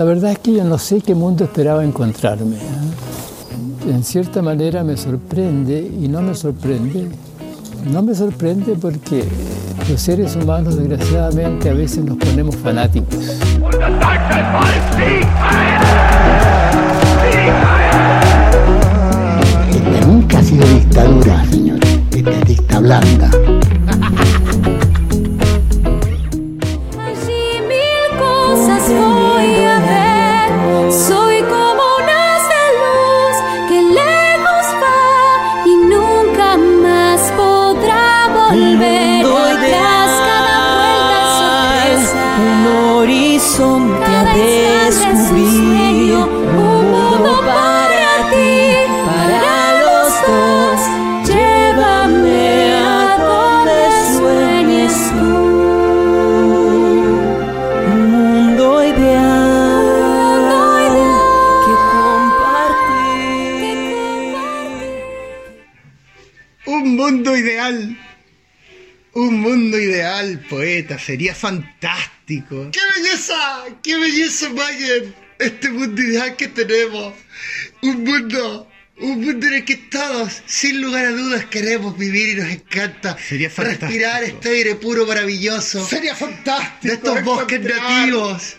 La verdad es que yo no sé qué mundo esperaba encontrarme. ¿eh? En cierta manera me sorprende y no me sorprende. No me sorprende porque los seres humanos desgraciadamente a veces nos ponemos fanáticos. Esta nunca ha sido dictadura, señor. Esta es dicta blanda. Sería fantástico. ¡Qué belleza! ¡Qué belleza, Mayen! Este mundo ideal que tenemos. Un mundo. Un mundo en el que todos, sin lugar a dudas, queremos vivir y nos encanta Sería fantástico. respirar este aire puro maravilloso Sería fantástico. de estos bosques nativos,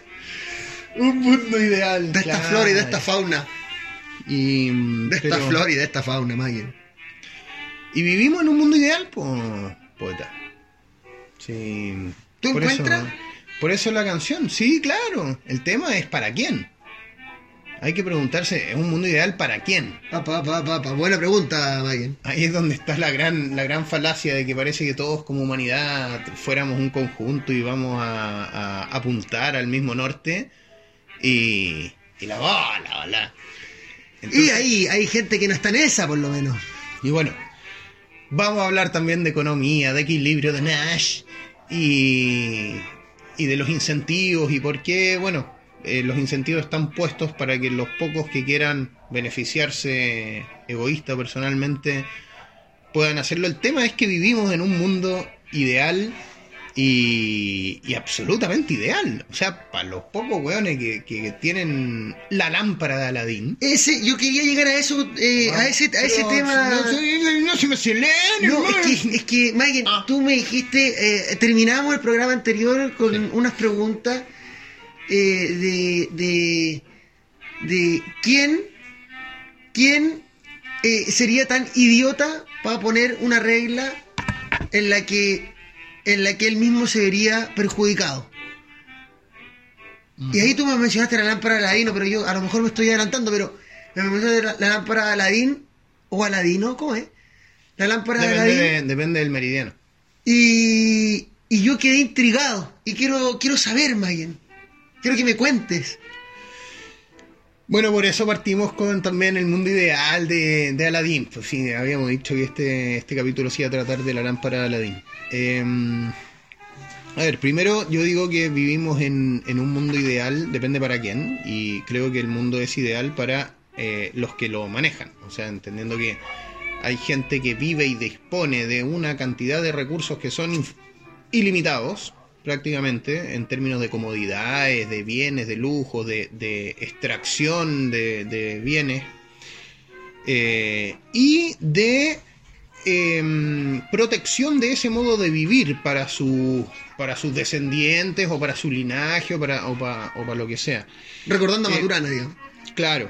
Un mundo ideal. de esta claro. flora y de esta fauna, Y, de esta pero- flora y de esta fauna, Mayen. Y vivimos en un mundo ideal, po- poeta. Sí. ¿Tú por encuentras? Eso, por eso la canción, sí, claro. El tema es para quién. Hay que preguntarse, ¿es un mundo ideal para quién? Pa, pa, pa, pa, pa. Buena pregunta, Mayen. Ahí es donde está la gran, la gran falacia de que parece que todos como humanidad fuéramos un conjunto y vamos a, a apuntar al mismo norte y, y la bola, bola. Y Entonces- ahí hay gente que no está en esa, por lo menos. Y bueno, vamos a hablar también de economía, de equilibrio de Nash y, y de los incentivos y por qué, bueno, eh, los incentivos están puestos para que los pocos que quieran beneficiarse egoísta personalmente puedan hacerlo. El tema es que vivimos en un mundo ideal y, y absolutamente ideal. O sea, para los pocos weones que, que tienen la lámpara de Aladín. Ese, yo quería llegar a eso, eh, a ese, a ese tema. No, se- no se me aceleren, No, es que, es que Mayen, Ah. tú me dijiste, eh, terminamos el programa anterior con Sí. unas preguntas eh, de, de, de quién, quién eh, sería tan idiota para poner una regla en la que en la que él mismo se vería perjudicado. Y ahí tú me mencionaste la lámpara de Aladino, pero yo a lo mejor me estoy adelantando, pero me mencionaste la, la lámpara de Aladín o Aladino, ¿cómo es? La lámpara de Aladín. de- depende del meridiano. Y, y yo quedé intrigado. Y quiero, quiero saber, Mayen. Quiero que me cuentes. Bueno, por eso partimos con también el mundo ideal de, de Aladdin. Pues sí, habíamos dicho que este, este capítulo se iba a tratar de la lámpara de Aladdin. Eh, a ver, primero yo digo que vivimos en, en un mundo ideal, depende para quién, y creo que el mundo es ideal para eh, los que lo manejan. O sea, entendiendo que hay gente que vive y dispone de una cantidad de recursos que son ilimitados, prácticamente, en términos de comodidades, de bienes, de lujos, de, de extracción de, de bienes, eh, y de em, protección de ese modo de vivir para, su, para sus descendientes o para su linaje o para, o pa- o para lo que sea. Recordando a Eh, Maturana, digamos. Claro.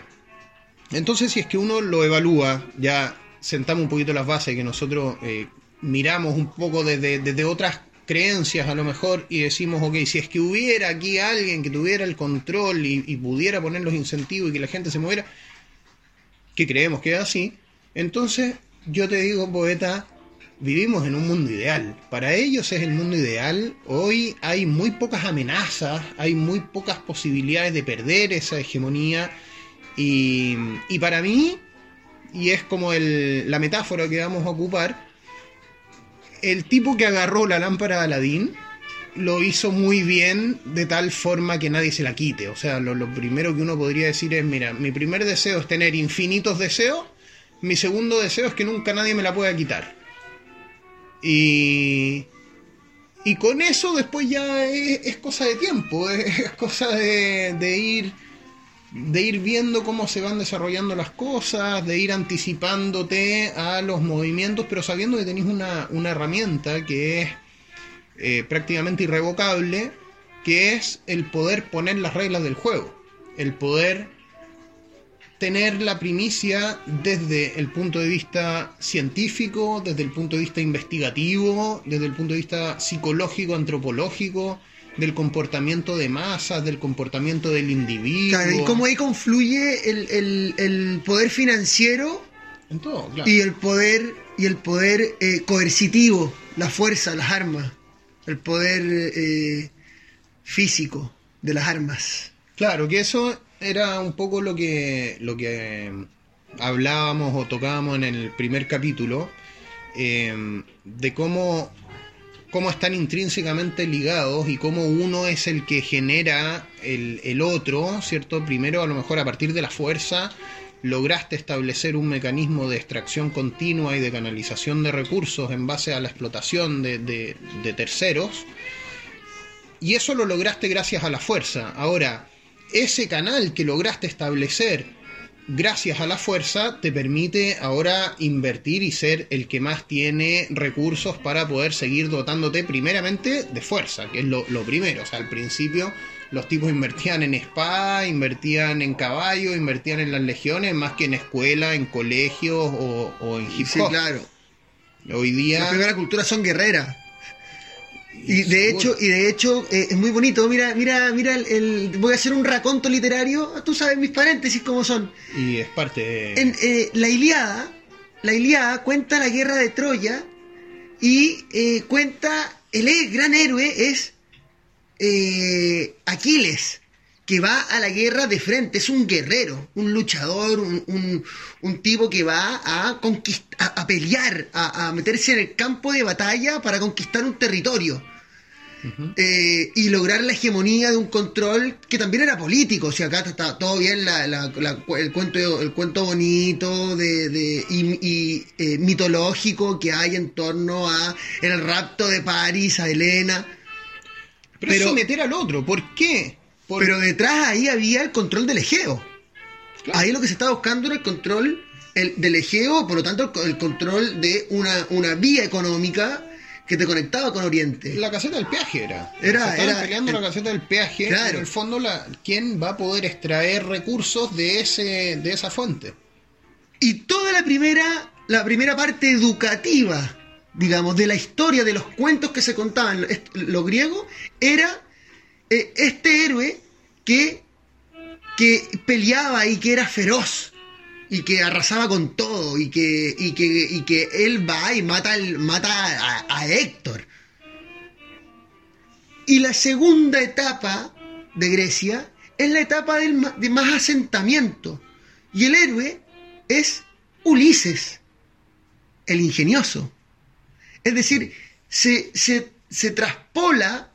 Entonces, si es que uno lo evalúa, ya sentamos un poquito las bases que nosotros eh, miramos un poco desde, desde otras creencias a lo mejor y decimos, ok, si es que hubiera aquí alguien que tuviera el control y, pudiera poner los incentivos y que la gente se moviera, que creemos que es así, entonces yo te digo, poeta, vivimos en un mundo ideal. Para ellos es el mundo ideal. Hoy hay muy pocas amenazas, hay muy pocas posibilidades de perder esa hegemonía. Y, y para mí, y es como el- la metáfora que vamos a ocupar, el tipo que agarró la lámpara de Aladín lo hizo muy bien de tal forma que nadie se la quite. O sea, lo, primero que uno podría decir es, mira, mi primer deseo es tener infinitos deseos, mi segundo deseo es que nunca nadie me la pueda quitar. Y, Y con eso después ya es, es cosa de tiempo, es, es cosa de, de ir de ir viendo cómo se van desarrollando las cosas, de ir anticipándote a los movimientos, pero sabiendo que tenés una, una herramienta que es eh, prácticamente irrevocable, que es el poder poner las reglas del juego, el poder tener la primicia desde el punto de vista científico, desde el punto de vista investigativo, desde el punto de vista psicológico, antropológico, del comportamiento de masas, del comportamiento del individuo. Claro, y cómo ahí confluye el, el- el poder financiero En todo, claro. y el poder y el poder eh, coercitivo, la fuerza, las armas, el poder eh, físico de las armas. Claro, que eso era un poco lo que, lo que eh, hablábamos o tocábamos en el primer capítulo, eh, de cómo, cómo están intrínsecamente ligados y cómo uno es el que genera el, otro, ¿cierto? Primero, a lo mejor a partir de la fuerza, lograste establecer un mecanismo de extracción continua y de canalización de recursos en base a la explotación de, de- de terceros. Y eso lo lograste gracias a la fuerza. Ahora, ese canal que lograste establecer gracias a la fuerza te permite ahora invertir y ser el que más tiene recursos para poder seguir dotándote primeramente de fuerza, que es lo, lo primero. O sea, al principio los tipos invertían en espada, invertían en caballo, invertían en las legiones, más que en escuela, en colegios o, o en hip Sí, hop. claro. Hoy día... Las primeras culturas son guerreras. Y de hecho, y de hecho eh, es muy bonito. Mira, mira, mira el, el- voy a hacer un raconto literario. Tú sabes mis paréntesis cómo son. Y es parte de... En eh, la Iliada, la Iliada cuenta la guerra de Troya y eh, cuenta el gran héroe es eh, Aquiles, que va a la guerra de frente, es un guerrero, un luchador, un, un- un tipo que va a conquistar, a, pelear, a, a meterse en el campo de batalla para conquistar un territorio. Eh, y lograr la hegemonía de un control que también era político. O sea, acá está todo bien la- la- la- el, cuento, el cuento bonito de, de- y, y, eh, mitológico que hay en torno a el rapto de París a Helena. pero, pero- someter al otro. ¿Por qué? Pero detrás ahí había el control del Egeo. Claro. Ahí lo que se estaba buscando era el control el- del Egeo, por lo tanto el, el control de una, una vía económica que te conectaba con Oriente. La caseta del peaje era. Era- Se era- peleando la caseta del peaje. Claro. En el fondo, la, ¿quién va a poder extraer recursos de, ese, de esa fuente? Y toda la primera, la primera parte educativa, digamos, de la historia, de los cuentos que se contaban los griegos, era eh, este héroe que, que peleaba y que era feroz y que arrasaba con todo y que, y que, y que él va y mata, al- mata a, Héctor. Y la segunda etapa de Grecia es la etapa del de más asentamiento. Y el héroe es Ulises, el ingenioso. Es decir, se, se, se traspola,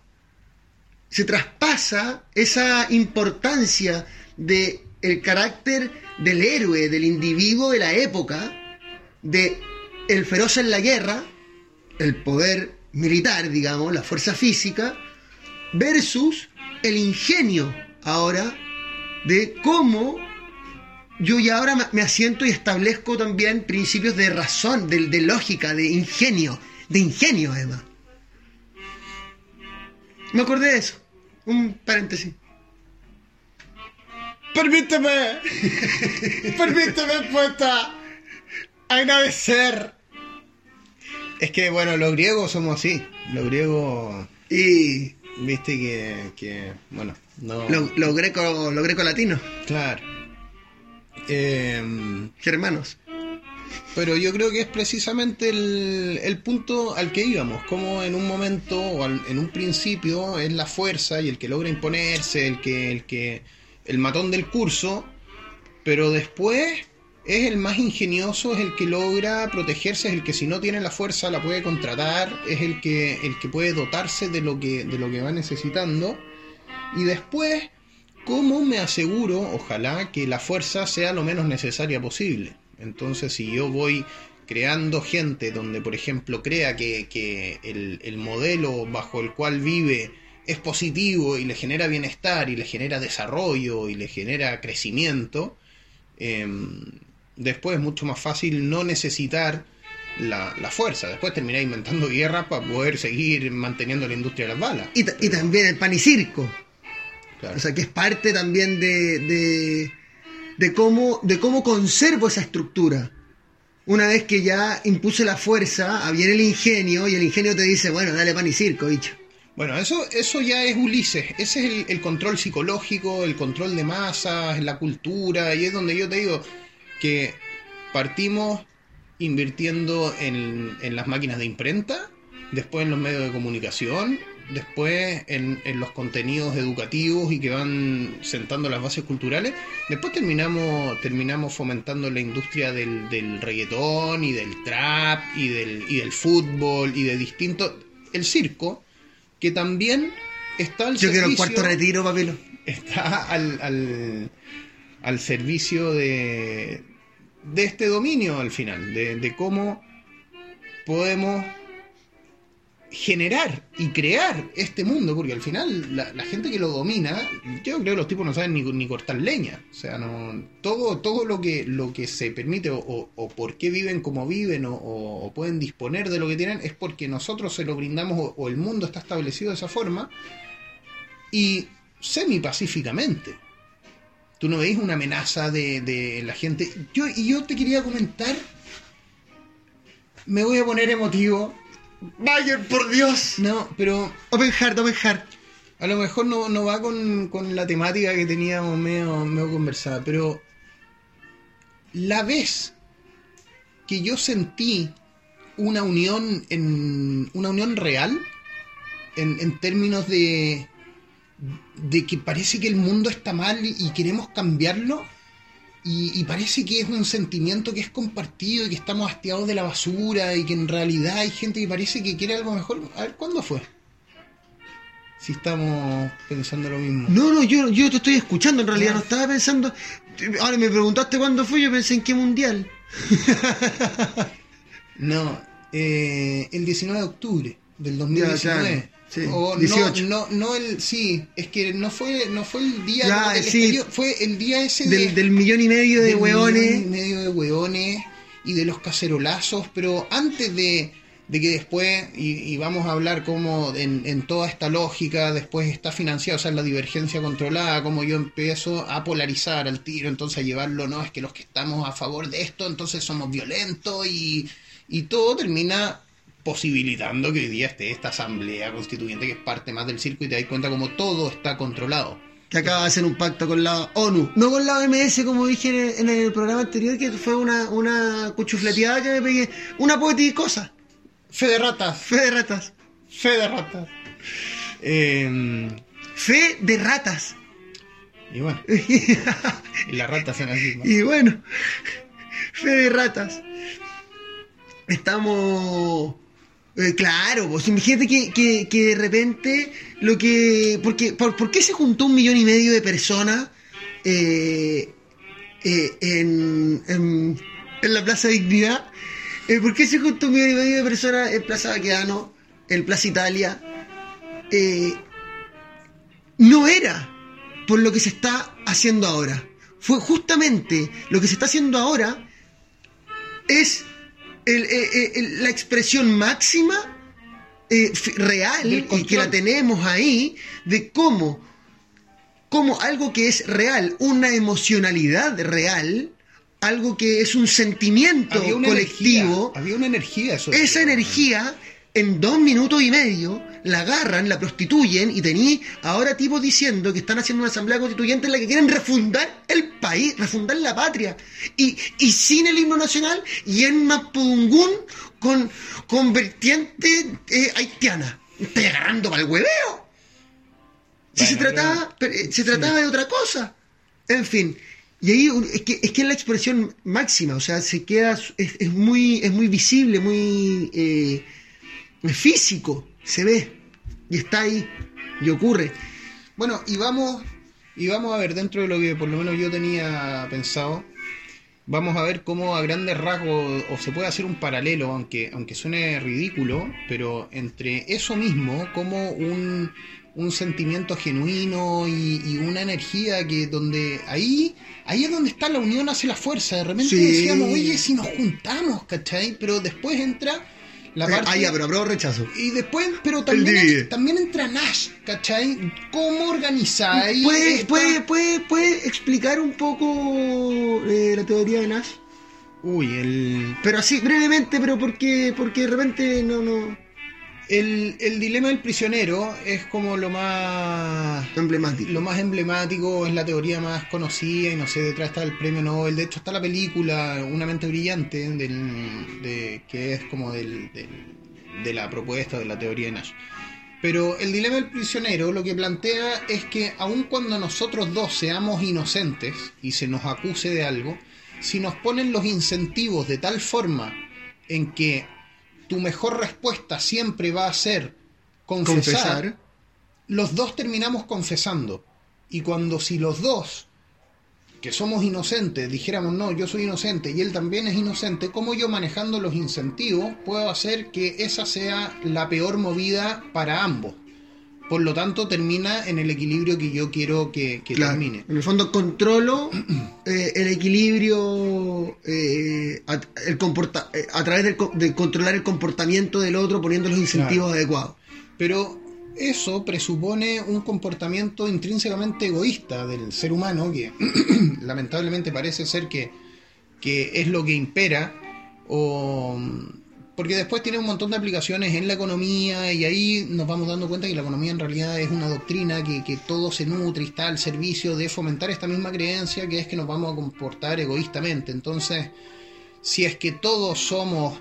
se traspasa esa importancia de el carácter del héroe, del individuo de la época, de el feroz en la guerra, el poder militar, digamos, la fuerza física, versus el ingenio ahora de cómo yo ya ahora me- asiento y establezco también principios de razón, de, de lógica, de ingenio, de ingenio además. Me acordé de eso. Un paréntesis. Permíteme, permíteme, poeta, agradecer. Es que, bueno, los griegos somos así. Los griegos, Y viste que, que bueno, no. los lo greco, lo greco latinos, Claro. Em, germanos. Pero yo creo que es precisamente el, punto al que íbamos, como en un momento o al- en un principio es la fuerza y el que logra imponerse, el que, el que, el matón del curso, pero después es el más ingenioso, es el que logra protegerse, es el que si no tiene la fuerza la puede contratar, es el que, el que puede dotarse de lo que, de lo que va necesitando. Y después, ¿cómo me aseguro, ojalá, que la fuerza sea lo menos necesaria posible? Entonces, si yo voy creando gente donde, por ejemplo, crea que, que el, el modelo bajo el cual vive es positivo y le genera bienestar y le genera desarrollo y le genera crecimiento, eh, después es mucho más fácil no necesitar la, la fuerza. Después terminar inventando guerras para poder seguir manteniendo la industria de las balas. Y, y también el pan y circo. Claro. O sea, que es parte también de, de, de cómo, de cómo conservo esa estructura. Una vez que ya impuse la fuerza, viene el ingenio y el ingenio te dice, bueno, dale pan y circo, bicho. Bueno, eso, eso ya es Ulises. Ese es el, el control psicológico, el control de masas, la cultura. Y es donde yo te digo que partimos invirtiendo en, en las máquinas de imprenta, después en los medios de comunicación, después en, en los contenidos educativos y que van sentando las bases culturales. Después terminamos, terminamos fomentando la industria del, del reggaetón y del trap y del, y del fútbol y de distintos... El circo, que también está al Yo quiero el servicio- cuarto retiro, papilo. está al, al, al servicio de, de este dominio al final, de, de cómo podemos generar y crear este mundo, porque al final la, la gente que lo domina, yo creo que los tipos no saben ni, ni cortar leña, o sea, no todo, todo lo que lo que se permite o, por qué viven como viven o, pueden disponer de lo que tienen es porque nosotros se lo brindamos o, o el mundo está establecido de esa forma y semi pacíficamente. Tú no veis una amenaza de, de la gente. Yo, y yo te quería comentar. Me voy a poner emotivo. Bayern, por Dios. No, pero Open Heart, Open Heart. a lo mejor no, no va con, con la temática que teníamos medio, medio conversada. Pero la vez que yo sentí una unión en una unión real en, en términos de de que parece que el mundo está mal y queremos cambiarlo y, y parece que es un sentimiento que es compartido y que estamos hastiados de la basura y que en realidad hay gente que parece que quiere algo mejor. A ver, ¿cuándo fue? Si estamos pensando lo mismo. No, no, yo, yo te estoy escuchando, en realidad no estaba pensando. Ahora me preguntaste cuándo fue, yo pensé en qué mundial. No, eh, el 19 de octubre del 2019. claro, sí, O no, 18. no, no el, sí, es que no fue, no fue el día Ya, del sí. fue el día ese de- Del, millón y medio de millón y hueones. medio de hueones y de los cacerolazos, pero antes de, de que después, y, y vamos a hablar como en, en toda esta lógica, después está financiado, o sea, la divergencia controlada, como yo empiezo a polarizar al tiro, entonces a llevarlo, no, es que los que estamos a favor de esto, entonces somos violentos y, y todo termina posibilitando que hoy día esté esta asamblea constituyente que es parte más del circo y te das cuenta como todo está controlado. que acaba de hacer un pacto con la ONU. No con la OMS, como dije en el, programa anterior, que fue una, una cuchufleteada que me pegué. Una poeticosa. Fe de ratas, Fe de ratas. fe de ratas. Eh, Fe de ratas. y bueno, y las ratas son así. ¿no? Y bueno, fe de ratas. Estamos. Eh, claro, pues imagínate que, que, que de repente lo que. Porque, por, ¿Por qué se juntó un millón y medio de personas eh, eh, en, en, en la Plaza Dignidad? ¿Por qué se juntó un millón y medio de personas en Plaza Baquedano, en Plaza Italia? No era por lo que se está haciendo ahora. Fue justamente lo que se está haciendo ahora es el- eh, eh, el- la expresión máxima eh, real y que la tenemos ahí de cómo, cómo algo que es real, una emocionalidad real, algo que es un sentimiento Había colectivo, energía, había una energía eso. esa energía en dos minutos y medio la agarran, la prostituyen y tení ahora tipos diciendo que están haciendo una asamblea constituyente en la que quieren refundar el país, refundar la patria. Y, y sin el himno nacional y en Mapudungún con, con vertiente eh, haitiana. Estoy agarrando para el hueveo. Si Bueno, se trataba, pero, eh, se trataba de otra cosa. En fin. Y ahí es que, es que es la expresión máxima, o sea, se queda, es, es muy, es muy visible, muy eh, físico, se ve, y está ahí, y ocurre. Bueno, y vamos, y vamos a ver dentro de lo que por lo menos yo tenía pensado. vamos a ver cómo a grandes rasgos, o se puede hacer un paralelo, aunque, aunque suene ridículo, pero entre eso mismo, como un, un sentimiento genuino y, y una energía que donde ahí, ahí es donde está la unión hace la fuerza. De repente Sí. decíamos, oye, si nos juntamos, ¿cachai? Pero después entra la Eh, parte... ah, ya, pero aprobó rechazo. Y después, pero también, también entra Nash, ¿cachai? ¿Cómo organizáis? ¿Puede, esta- puede, puede, puede explicar un poco eh, la teoría de Nash? Uy, el, Pero así, brevemente, pero porque, porque de repente no, no. El, el dilema del prisionero es como lo más... Emblemático. Lo más emblemático, es la teoría más conocida y no sé, detrás está el premio Nobel. De hecho, está la película Una mente brillante, del, de, que es como del, del- de la propuesta de la teoría de Nash. Pero el dilema del prisionero lo que plantea es que aun cuando nosotros dos seamos inocentes y se nos acuse de algo, si nos ponen los incentivos de tal forma en que tu mejor respuesta siempre va a ser confesar, Confesar. los dos terminamos confesando. Y cuando si los dos, que somos inocentes, dijéramos, no, yo soy inocente y él también es inocente, ¿cómo yo manejando los incentivos puedo hacer que esa sea la peor movida para ambos? Por lo tanto, termina en el equilibrio que yo quiero que, que Claro. termine. En el fondo controlo eh, el equilibrio eh, a, el comporta- eh, a través del de controlar el comportamiento del otro poniendo los incentivos adecuados. Pero eso presupone un comportamiento intrínsecamente egoísta del ser humano, que lamentablemente parece ser que, que es lo que impera, o porque después tiene un montón de aplicaciones en la economía y ahí nos vamos dando cuenta que la economía en realidad es una doctrina que, que todo se nutre y está al servicio de fomentar esta misma creencia que es que nos vamos a comportar egoístamente. Entonces, si es que todos somos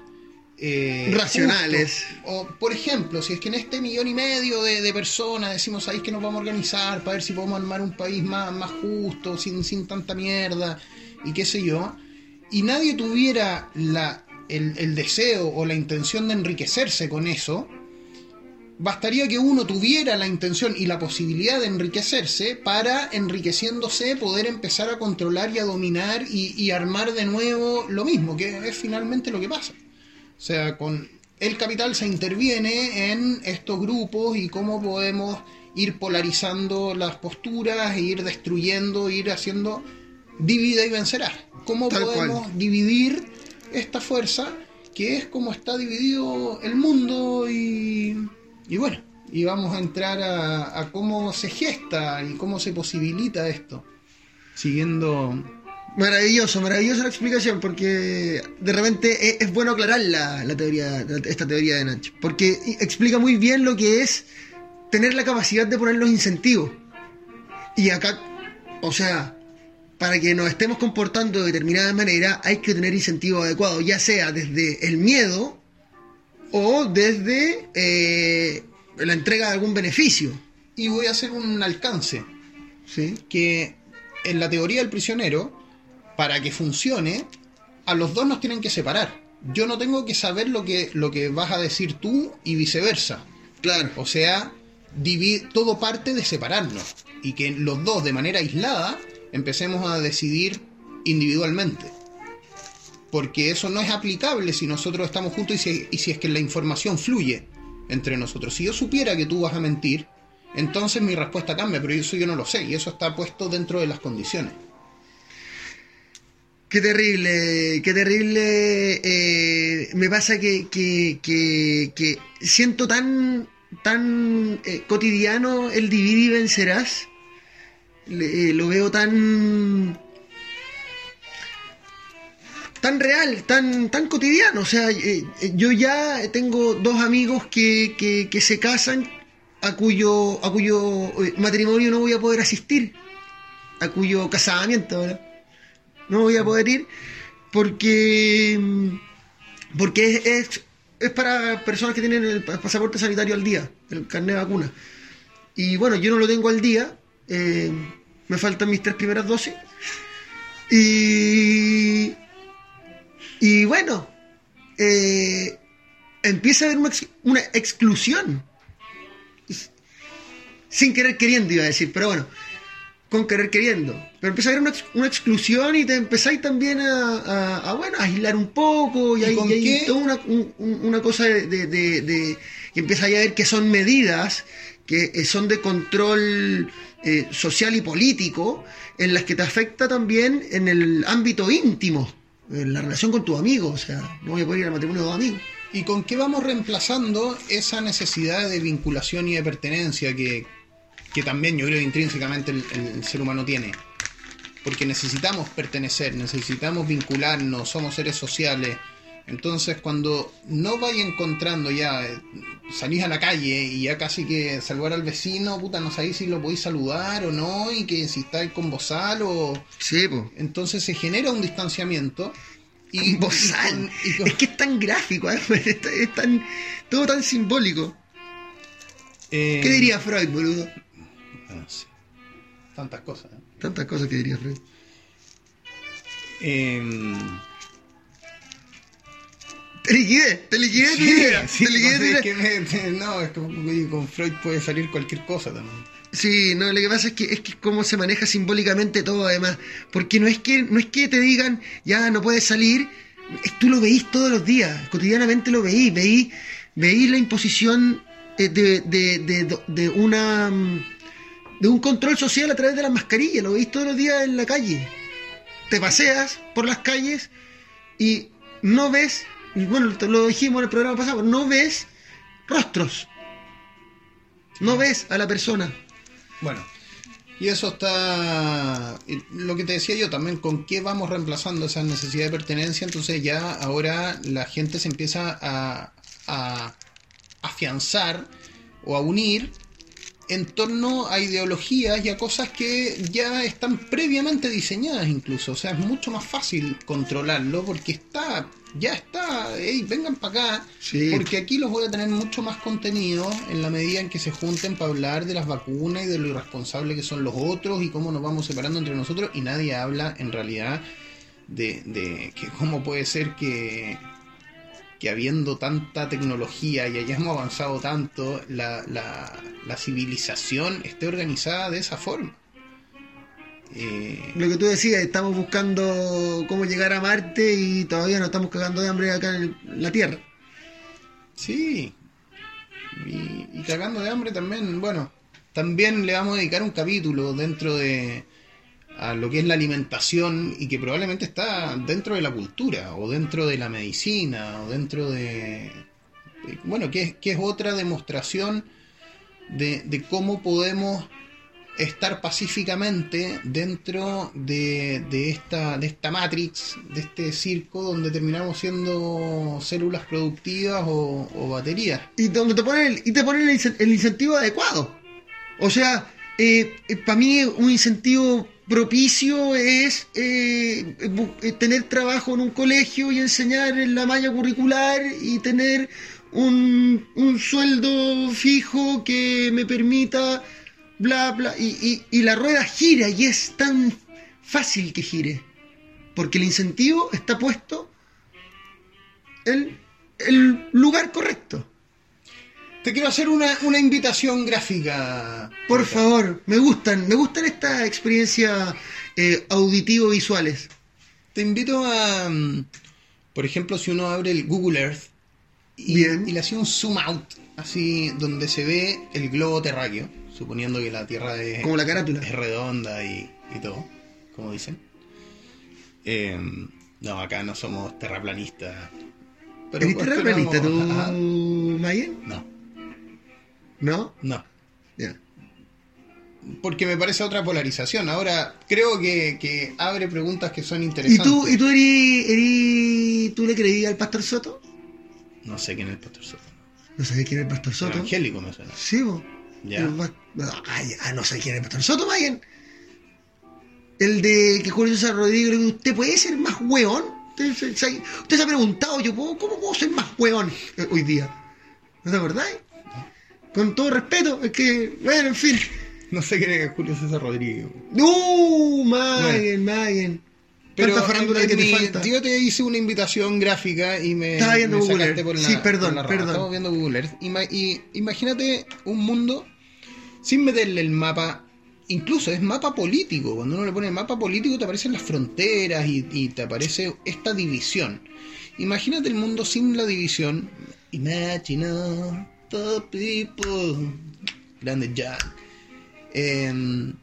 eh, Racionales. justos, o, por ejemplo, si es que en este millón y medio de, de personas decimos ahí que nos vamos a organizar para ver si podemos armar un país más, más justo, sin, sin tanta mierda y qué sé yo, y nadie tuviera la, el, el deseo o la intención de enriquecerse con eso, bastaría que uno tuviera la intención y la posibilidad de enriquecerse para, enriqueciéndose, poder empezar a controlar y a dominar y, y armar de nuevo lo mismo, que es finalmente lo que pasa. O sea, con el capital se interviene en estos grupos y cómo podemos ir polarizando las posturas e ir destruyendo, ir haciendo divide y vencerás. ¿Cómo Tal podemos cual. dividir esta fuerza que es como está dividido el mundo y, y bueno, y vamos a entrar a, cómo se gesta y cómo se posibilita esto, siguiendo Maravilloso, maravillosa la explicación, porque de repente es, es bueno aclarar la, la teoría, esta teoría de Nacho, porque explica muy bien lo que es tener la capacidad de poner los incentivos. Y acá, o sea, para que nos estemos comportando de determinada manera, hay que tener incentivos adecuados, ya sea desde el miedo o desde eh, la entrega de algún beneficio. y voy a hacer un alcance. ¿sí? que en la teoría del prisionero, para que funcione, a los dos nos tienen que separar. Yo no tengo que saber lo que, lo que vas a decir tú y viceversa. Claro. O sea, divi- todo parte de separarnos y que los dos de manera aislada empecemos a decidir individualmente. Porque eso no es aplicable si nosotros estamos juntos y si, y si es que la información fluye entre nosotros. Si yo supiera que tú vas a mentir, entonces mi respuesta cambia, pero eso yo no lo sé y eso está puesto dentro de las condiciones. Qué terrible, qué terrible. eh, me pasa que, que, que, siento tan, tan eh, cotidiano el dividir y vencerás. Le- eh, lo veo tan. tan real, tan, tan cotidiano. O sea, eh, eh, yo ya tengo dos amigos que, que, que se casan a cuyo, a cuyo matrimonio no voy a poder asistir. A cuyo casamiento, ¿verdad? no voy a poder ir porque porque es, es, es para personas que tienen el pa- pasaporte sanitario al día, el carnet de vacuna. Y bueno, yo no lo tengo al día, eh, me faltan mis tres primeras dosis. Y, y bueno, eh, empieza a haber una, ex- una exclusión. Sin querer queriendo iba a decir, pero bueno con querer queriendo. Pero empieza a haber una, una exclusión y te empezáis también a, a- a, bueno, a aislar un poco y, ¿Y hay, con y hay qué? toda una, un- un- una cosa de, de, de- empieza a ver que son medidas que eh, son de control eh, social y político en las que te afecta también en el ámbito íntimo, en la relación con tus amigos. O sea, no voy a poder ir al matrimonio de dos amigos. ¿Y con qué vamos reemplazando esa necesidad de vinculación y de pertenencia que, que también yo creo intrínsecamente el ser humano tiene? Porque necesitamos pertenecer, necesitamos vincularnos, somos seres sociales. Entonces cuando no vaya encontrando ya, eh, salís a la calle y ya casi que saludar al vecino, puta, no sabéis si lo podéis saludar o no, y que si estáis con bozal o... Sí, pues. Entonces se genera un distanciamiento. Y, bozal. y con- y con- Es que es tan gráfico, ¿eh? es, tan- todo tan simbólico. eh, ¿Qué diría Freud, boludo? ah, sí. Tantas cosas. ¿eh? Tantas cosas que diría Freud. Em, Te liquidé, te liquidé tu sí, idea. sí, te liquidé no, tu sé, idea. es que me- no, es que con Freud puede salir cualquier cosa también. Sí, no, lo que pasa es que es que cómo se maneja simbólicamente todo además, porque no es que no es que te digan ya no puedes salir, es- tú lo veís todos los días, cotidianamente lo veís, veís, veís la imposición de, de, de, de una mm, de un control social a través de las mascarillas, lo veis todos los días en la calle. Te paseas por las calles y no ves, y bueno, lo dijimos en el programa pasado, no ves rostros. No ves a la persona. Bueno, y eso está. Lo que te decía yo también, ¿con qué vamos reemplazando esa necesidad de pertenencia? Entonces ya ahora la gente se empieza a, a afianzar o a unir en torno a ideologías y a cosas que ya están previamente diseñadas incluso. O sea, es mucho más fácil controlarlo porque está, ya está, hey, vengan para acá, Sí. porque aquí los voy a tener mucho más contenido en la medida en que se junten para hablar de las vacunas y de lo irresponsable que son los otros y cómo nos vamos separando entre nosotros y nadie habla en realidad de, de que cómo puede ser que que habiendo tanta tecnología y hayamos avanzado tanto, la, la, la civilización esté organizada de esa forma. Eh, Lo que tú decías, estamos buscando cómo llegar a Marte y todavía nos estamos cagando de hambre acá en el- la Tierra. sí. Y, y cagando de hambre también, bueno, también le vamos a dedicar un capítulo dentro de a lo que es la alimentación y que probablemente está dentro de la cultura o dentro de la medicina o dentro de bueno que es, que es otra demostración de, de cómo podemos estar pacíficamente dentro de, de esta de esta matrix de este circo donde terminamos siendo células productivas o, o baterías Y donde te ponen el, y te ponen el, incen- el incentivo adecuado. O sea, para mí un incentivo propicio es eh, eh, tener trabajo en un colegio y enseñar en la malla curricular y tener un, un sueldo fijo que me permita bla bla y la rueda gira y es tan fácil que gire porque el incentivo está puesto en el lugar correcto. Te quiero hacer una, una invitación gráfica Por favor, me gustan, me gustan estas experiencias eh, auditivo-visuales. Te invito a, mm, por ejemplo, si uno abre el Google Earth y, Bien. y le hace un zoom out, así donde se ve el globo terráqueo, suponiendo que la Tierra es, Como la carátula. es redonda y, y todo, como dicen. Eh, no, acá no somos terraplanistas. Pero ¿Eres terraplanista tú. Mayen? No, ¿No? no. Ya. Porque me parece otra polarización. Ahora, creo que, que abre preguntas que son ¿Y interesantes. tú, y tú eres, eres- tú le creías al Pastor Soto? No sé quién es el Pastor Soto. ¿No sabes quién es el Pastor Soto? Evangélico me suena. Sí, vos. Ya. Ah, no sé quién es el Pastor Soto, Mayen. El de que Julio César Rodríguez ¿usted puede ser más hueón? Usted se, se- usted se ha preguntado, yo ¿puedo- ¿cómo puedo ser más hueón eh, hoy día? ¿No te acordáis? Con todo respeto, es que, bueno, en fin. No sé quién es Julio César Rodríguez. ¡Uh! Mayen, Mayen. Pero Tanta farándula en- que te falta. yo te hice una invitación gráfica y me, Estaba viendo me Google Earth. por la, Sí, perdón, por perdón. Estamos viendo Google Earth. Ima- y imagínate un mundo sin meterle el mapa incluso es mapa político. Cuando uno le pone mapa político te aparecen las fronteras y, y te aparece esta división. Imagínate el mundo sin la división. The people. Grande Jack. Em,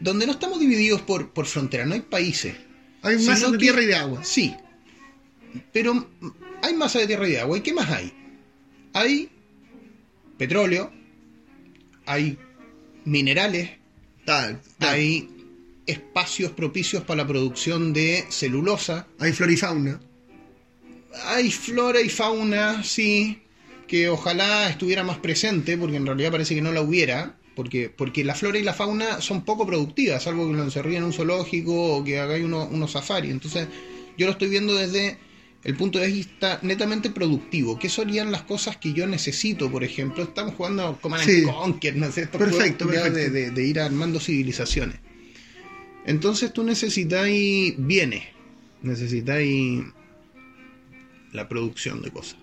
donde no estamos divididos por, por frontera, no hay países. Hay masa de tierra y de agua. Sí. Pero hay masa de tierra y de agua. ¿Y qué más hay? Hay petróleo, hay minerales, Tal, tal. hay espacios propicios para la producción de celulosa, Hay flora y fauna. hay flora y fauna, sí, que ojalá estuviera más presente, porque en realidad parece que no la hubiera, porque, porque la flora y la fauna son poco productivas, salvo que lo encerrían en un zoológico o que hagáis unos unos safari. Entonces, yo lo estoy viendo desde el punto de vista netamente productivo. ¿Qué serían las cosas que yo necesito, por ejemplo? Estamos jugando Command and Sí. Conquer, no sé, estos Perfecto, perfecto. De, de- de ir armando civilizaciones. Entonces tú necesitáis bienes, necesitáis la producción de cosas.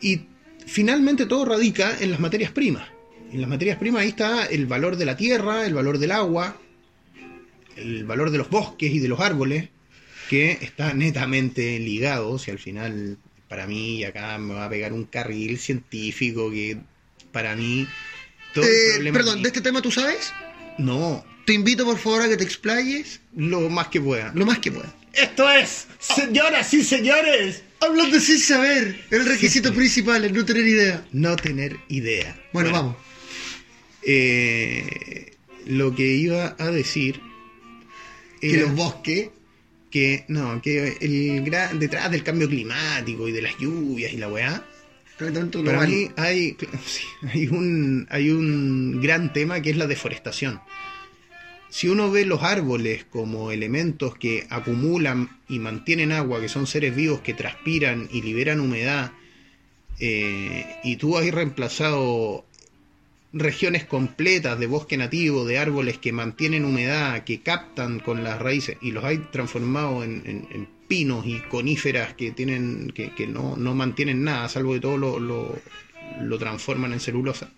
Y finalmente todo radica en las materias primas. En las materias primas ahí está el valor de la tierra, el valor del agua, el valor de los bosques y de los árboles, que está netamente ligado, si al final para mí, y acá me va a pegar un carril científico que para mí... Todo Eh, perdón, aquí- ¿de este tema tú sabes? No, Te invito por favor a que te explayes lo más que pueda. lo más que puedas. Esto es, señoras y señores, Hablando sin saber, el requisito principal es no tener idea. no tener idea. Bueno, vamos. eh, lo que iba a decir Que era los bosques. que no, que el gran, detrás del cambio climático y de las lluvias y la weá, calentamiento para mí hay, sí, hay un hay un gran tema que es la deforestación. Si uno ve los árboles como elementos que acumulan y mantienen agua, que son seres vivos que transpiran y liberan humedad, eh, y tú has reemplazado regiones completas de bosque nativo, de árboles que mantienen humedad, que captan con las raíces, y los hay transformado en, pinos y coníferas que tienen que no, no mantienen nada, salvo que todo lo, lo, lo transforman en celulosa.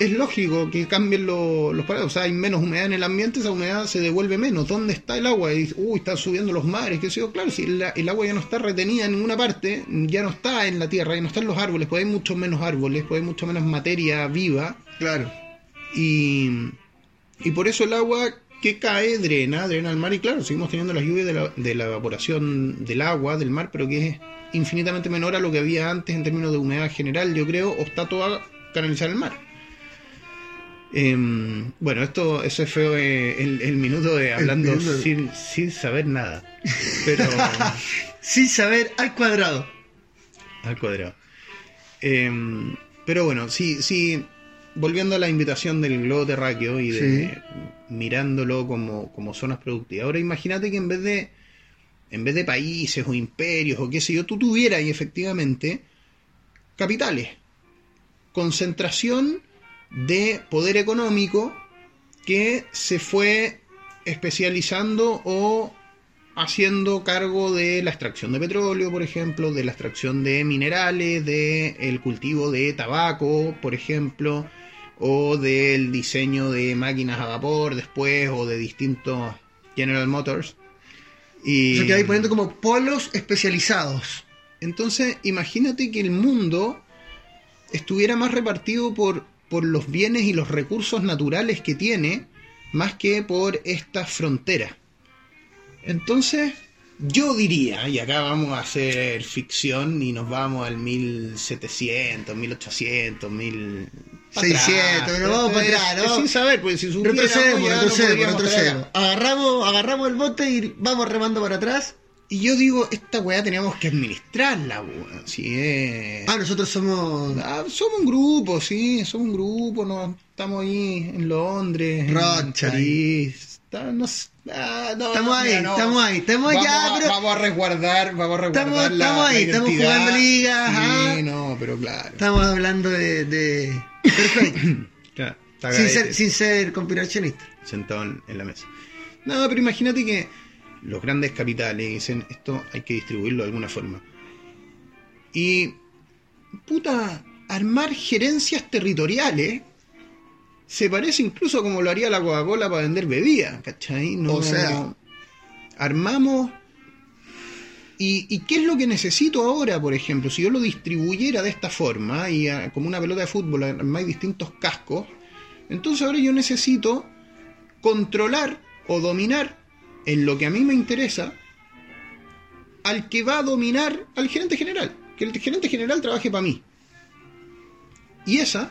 Es lógico que cambien lo- los parados, o sea, hay menos humedad en el ambiente, esa humedad se devuelve menos. ¿Dónde está el agua? Y dice, uy, están subiendo los mares, qué sé yo. Claro, si el, el agua ya no está retenida en ninguna parte, ya no está en la tierra, ya no está en los árboles, pues hay mucho menos árboles, pues hay mucho menos materia viva. Claro. Y, y por eso el agua que cae drena, drena al mar. Y claro, seguimos teniendo las lluvias de la, de la evaporación del agua, del mar, pero que es infinitamente menor a lo que había antes en términos de humedad general, yo creo, o está toda canalizada al mar. Em, bueno, esto, eso fue eh, el, el minuto de hablando minuto. sin, sin saber nada. Pero Sin saber al cuadrado. al cuadrado. Em, pero bueno, sí, sí, volviendo a la invitación del globo terráqueo y de mirándolo como, como zonas productivas. Ahora imagínate que en vez de en vez de países o imperios o qué sé yo, tú tuvieras efectivamente capitales. Concentración de poder económico que se fue especializando o haciendo cargo de la extracción de petróleo, por ejemplo, de la extracción de minerales, de el cultivo de tabaco, por ejemplo, o del diseño de máquinas a vapor después, o de distintos General Motors. Y O sea, que poniendo como polos especializados. entonces, imagínate que el mundo estuviera más repartido por, por los bienes y los recursos naturales que tiene, más que por estas fronteras. Entonces, yo diría, y acá vamos a hacer ficción y nos vamos al 1700, 1800, 1000... pa' 600, atrás. nos vamos para atrás, ¿no? Sin saber, pues si supiéramos Retrocedemos, ya no retrocedemos, acá. retrocedemos. Agarramos, agarramos el bote y vamos remando para atrás. Y yo digo, esta weá teníamos que administrarla, weón. Si es... Ah, nosotros somos. Ah, somos un grupo, sí, somos un grupo, no, estamos ahí en Londres, en Rothschild. París. No sé, ah, no, Estamos ahí, no. estamos ahí, estamos vamos ya, a, pero- Vamos a resguardar, vamos a resguardar Estamos- la, estamos ahí, la estamos jugando ligas, Sí, ajá. no, pero claro. Estamos hablando de. de... Perfecto. claro, sin, ser, sin ser conspiracionista. sentado en, en la mesa. No, pero imagínate que los grandes capitales dicen, esto hay que distribuirlo de alguna forma. Y, puta, armar gerencias territoriales se parece incluso como lo haría la Coca-Cola para vender bebida, ¿cachai? No, O sea- armamos... ¿Y, y qué es lo que necesito ahora, por ejemplo? Si yo lo distribuyera de esta forma, y ah, como una pelota de fútbol, hay distintos cascos, entonces ahora yo necesito controlar o dominar en lo que a mí me interesa al que va a dominar al gerente general. Que el gerente general trabaje para mí. Y esa,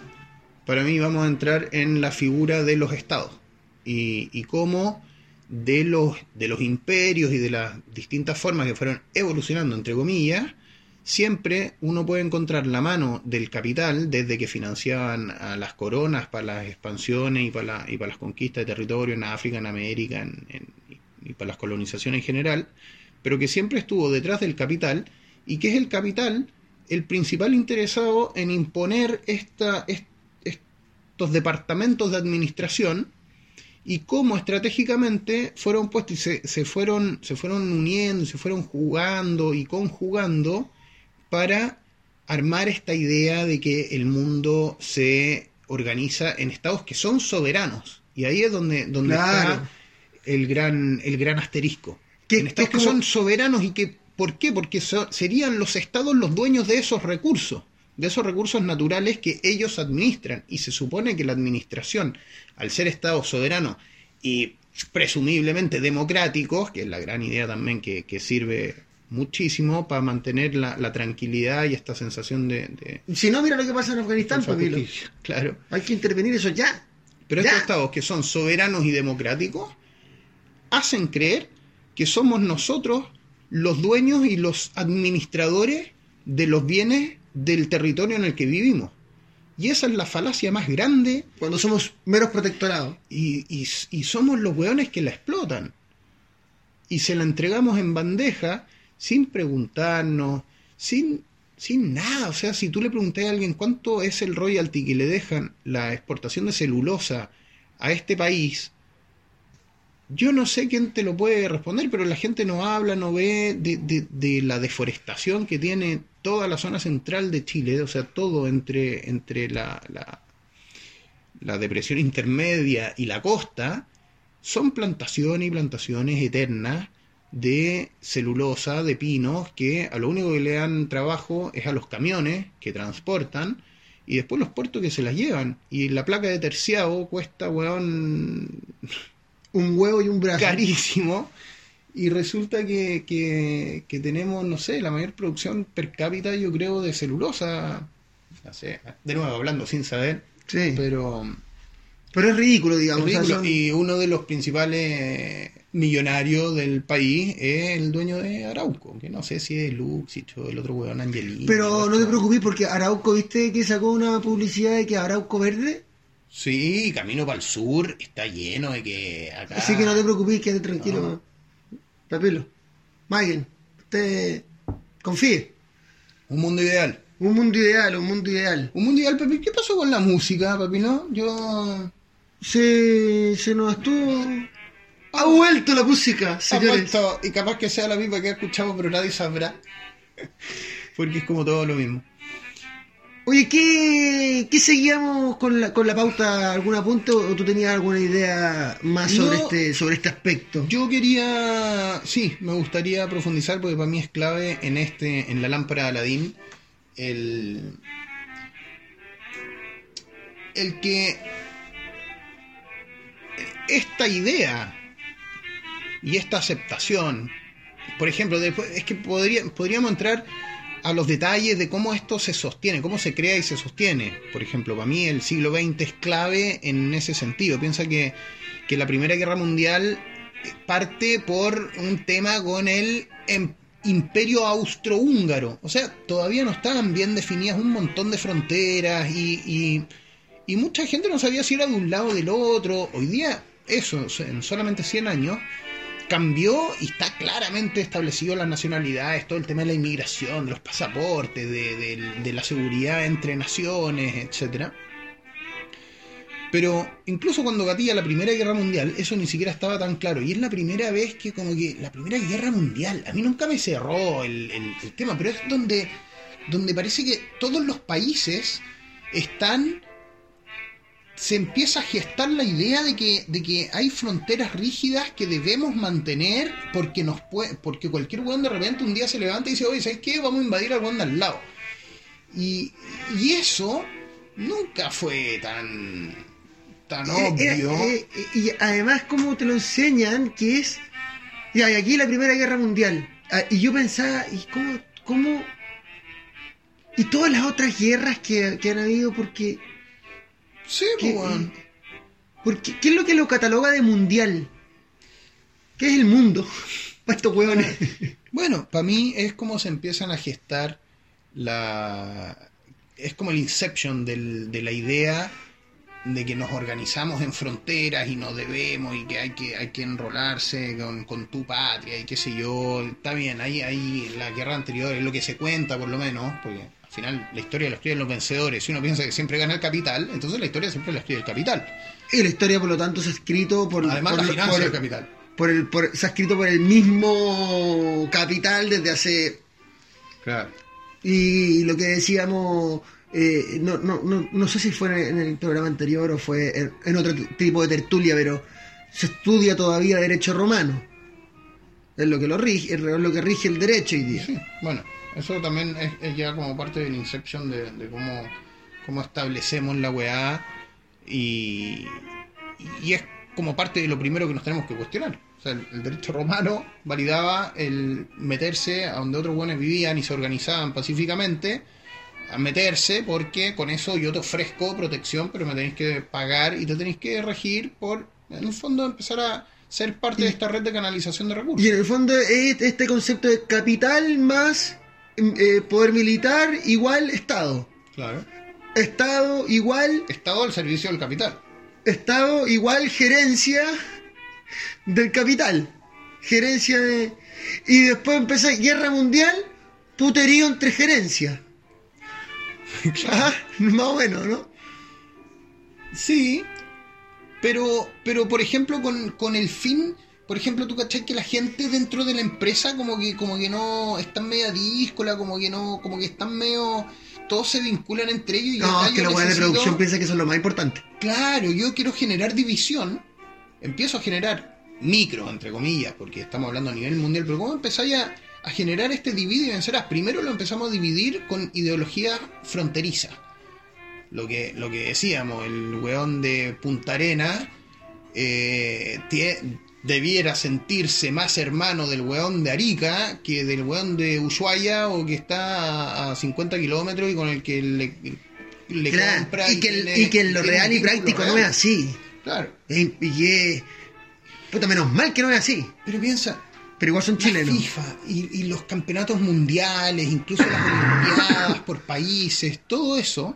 para mí, vamos a entrar en la figura de los estados. Y, cómo de los, de los imperios y de las distintas formas que fueron evolucionando, entre comillas, siempre uno puede encontrar la mano del capital desde que financiaban a las coronas para las expansiones y para, la- y para las conquistas de territorio en África, en América en- en- y para las colonizaciones en general, pero que siempre estuvo detrás del capital y que es el capital el principal interesado en imponer esta, est- estos departamentos de administración y cómo estratégicamente fueron puestos y se, se fueron, se fueron uniendo, se fueron jugando y conjugando para armar esta idea de que el mundo se organiza en estados que son soberanos. Y ahí es donde, donde Claro. está el gran, el gran asterisco. Que- en estados que que, es como- son soberanos y que, ¿por qué? Porque so- serían los estados los dueños de esos recursos, de esos recursos naturales que ellos administran. Y se supone que la administración, al ser estados soberanos y presumiblemente democráticos, que es la gran idea también que, que sirve muchísimo para mantener la, la tranquilidad y esta sensación de, de Si no, mira lo que pasa en Afganistán, Pablo. justicia. Claro. Hay que intervenir eso ya. Pero Ya. estos estados que son soberanos y democráticos hacen creer que somos nosotros los dueños y los administradores de los bienes del territorio en el que vivimos. Y esa es la falacia más grande Cuando somos meros protectorados. y, y- y somos los hueones que la explotan. Y se la entregamos en bandeja sin preguntarnos, sin, sin nada. O sea, si tú le preguntas a alguien cuánto es el royalty que le dejan la exportación de celulosa a este país, yo no sé quién te lo puede responder, pero la gente no habla, no ve de, la deforestación que tiene toda la zona central de Chile, o sea, todo entre, entre la, la, la depresión intermedia y la costa, son plantaciones y plantaciones eternas de celulosa, de pinos, que a lo único que le dan trabajo es a los camiones que transportan y después los puertos que se las llevan. Y la placa de terciado cuesta, weón, Un huevo y un brazo. carísimo. Y resulta que, que, que tenemos, no sé, la mayor producción per cápita, yo creo, de celulosa. No sé, de nuevo hablando sin saber, Sí. Pero, pero es ridículo, digamos. o sea, ridículo. son- Y uno de los principales millonarios del país es el dueño de Arauco, que no sé si es Luxich o el otro weón Angelini. Pero no te preocupes porque Arauco, ¿viste que sacó una publicidad de que Arauco verde? Sí, camino para el sur está lleno de que acá. Así que no te preocupes, quédate tranquilo. Papelo. Maguen, usted confíe. Un mundo ideal. Un mundo ideal, un mundo ideal. Un mundo ideal, papi. ¿Qué pasó con la música, papi? No, yo. Se, se nos estuvo... Ha vuelto la música, Ha vuelto, y capaz que sea la misma que escuchamos, pero nadie sabrá. Porque es como todo lo mismo. Oye, ¿qué, qué seguíamos con la, con la pauta? ¿Algún apunte o tú tenías alguna idea más sobre, No. este, sobre este aspecto? Yo quería, sí, me gustaría profundizar porque para mí es clave en este, en la lámpara de Aladín, el, el que esta idea y esta aceptación, por ejemplo, después, es que podría, podríamos entrar a los detalles de cómo esto se sostiene, cómo se crea y se sostiene. Por ejemplo, para mí el siglo XX es clave en ese sentido. Piensa que, que la Primera Guerra Mundial parte por un tema con el em- imperio austrohúngaro. O sea, todavía no estaban bien definidas un montón de fronteras y, y, y mucha gente no sabía si era de un lado o del otro. Hoy día, eso, en solamente 100 años, cambió y está claramente establecido las nacionalidades, todo el tema de la inmigración, de los pasaportes, de, la seguridad entre naciones, etcétera. Pero incluso cuando gatilla la Primera Guerra Mundial, eso ni siquiera estaba tan claro. Y es la primera vez que como que la Primera Guerra Mundial, a mí nunca me cerró el- el tema, pero es donde, donde parece que todos los países están se empieza a gestar la idea de que, de que hay fronteras rígidas que debemos mantener porque nos puede, porque cualquier weón de repente un día se levanta y dice, oye, ¿sabes qué? Vamos a invadir al weón de al lado. Y, y eso nunca fue tan, tan Eh, obvio. eh, eh, y además, como te lo enseñan, que es. Ya, y aquí la Primera Guerra Mundial. Ah, y yo pensaba, ¿y cómo.? cómo y todas las otras guerras que, que han habido, porque. Sí, ¿qué, pues, weón. porque- ¿Qué es lo que lo cataloga de mundial? ¿Qué es el mundo? Para estos huevones. Bueno, para mí es como se empiezan a gestar la... Es como el inception del- de la idea de que nos organizamos en fronteras y nos debemos y que hay que, hay que enrolarse con, con tu patria y qué sé yo. Está bien, ahí, ahí la guerra anterior es lo que se cuenta por lo menos, porque al final la historia la escriben los vencedores. Si uno piensa que siempre gana el capital, entonces la historia siempre la escribe el capital. Y la historia, por lo tanto, se ha escrito por. Además por, la financia por- el capital. por el, por- se ha escrito por el mismo capital desde hace Claro. Y lo que decíamos, eh, no, no, no, no sé si fue en el programa anterior o fue en, en otro tipo de tertulia, pero se estudia todavía derecho romano. Es lo que lo rige, es lo que rige el derecho hoy día. Sí, bueno, eso también es, es ya como parte del inception de, de cómo, cómo establecemos la weá y, y es como parte de lo primero que nos tenemos que cuestionar. O sea, el, el derecho romano validaba el meterse a donde otros buenos vivían y se organizaban pacíficamente, a meterse porque con eso yo te ofrezco protección, pero me tenéis que pagar y te tenéis que regir por, en el fondo, empezar a ser parte de esta red de canalización de recursos. Y en el fondo es este concepto de capital más eh, poder militar igual Estado. Claro. Estado igual Estado al servicio del capital. Estado igual gerencia del capital. Gerencia de. Y después empezó guerra mundial, puterío entre gerencias. Ajá, más o menos, ¿no? Sí, pero, pero por ejemplo, con, con el fin, por ejemplo, tú cachai que la gente dentro de la empresa como que, como que no están media díscola, como que no, como que están medio, todos se vinculan entre ellos y No, acá es que la weá de necesito- producción piensa que eso es lo más importante. Claro, yo quiero generar división, empiezo a generar micro, entre comillas, porque estamos hablando a nivel mundial, pero ¿cómo empezáis a, a generar este divide y vencerás? Primero lo empezamos a dividir con ideología fronteriza. Lo que, lo que decíamos, el weón de Punta Arena eh, tie- debiera sentirse más hermano del weón de Arica que del weón de Ushuaia o que está a, a 50 kilómetros y con el que le, le Claro, compra y, que, el- tiene- y que en lo real y práctico no es así. Claro. Y, y que- Puta, menos mal que no es así. Pero piensa, Pero igual son chilenos. FIFA y, y los campeonatos mundiales, incluso las olimpiadas por países, todo eso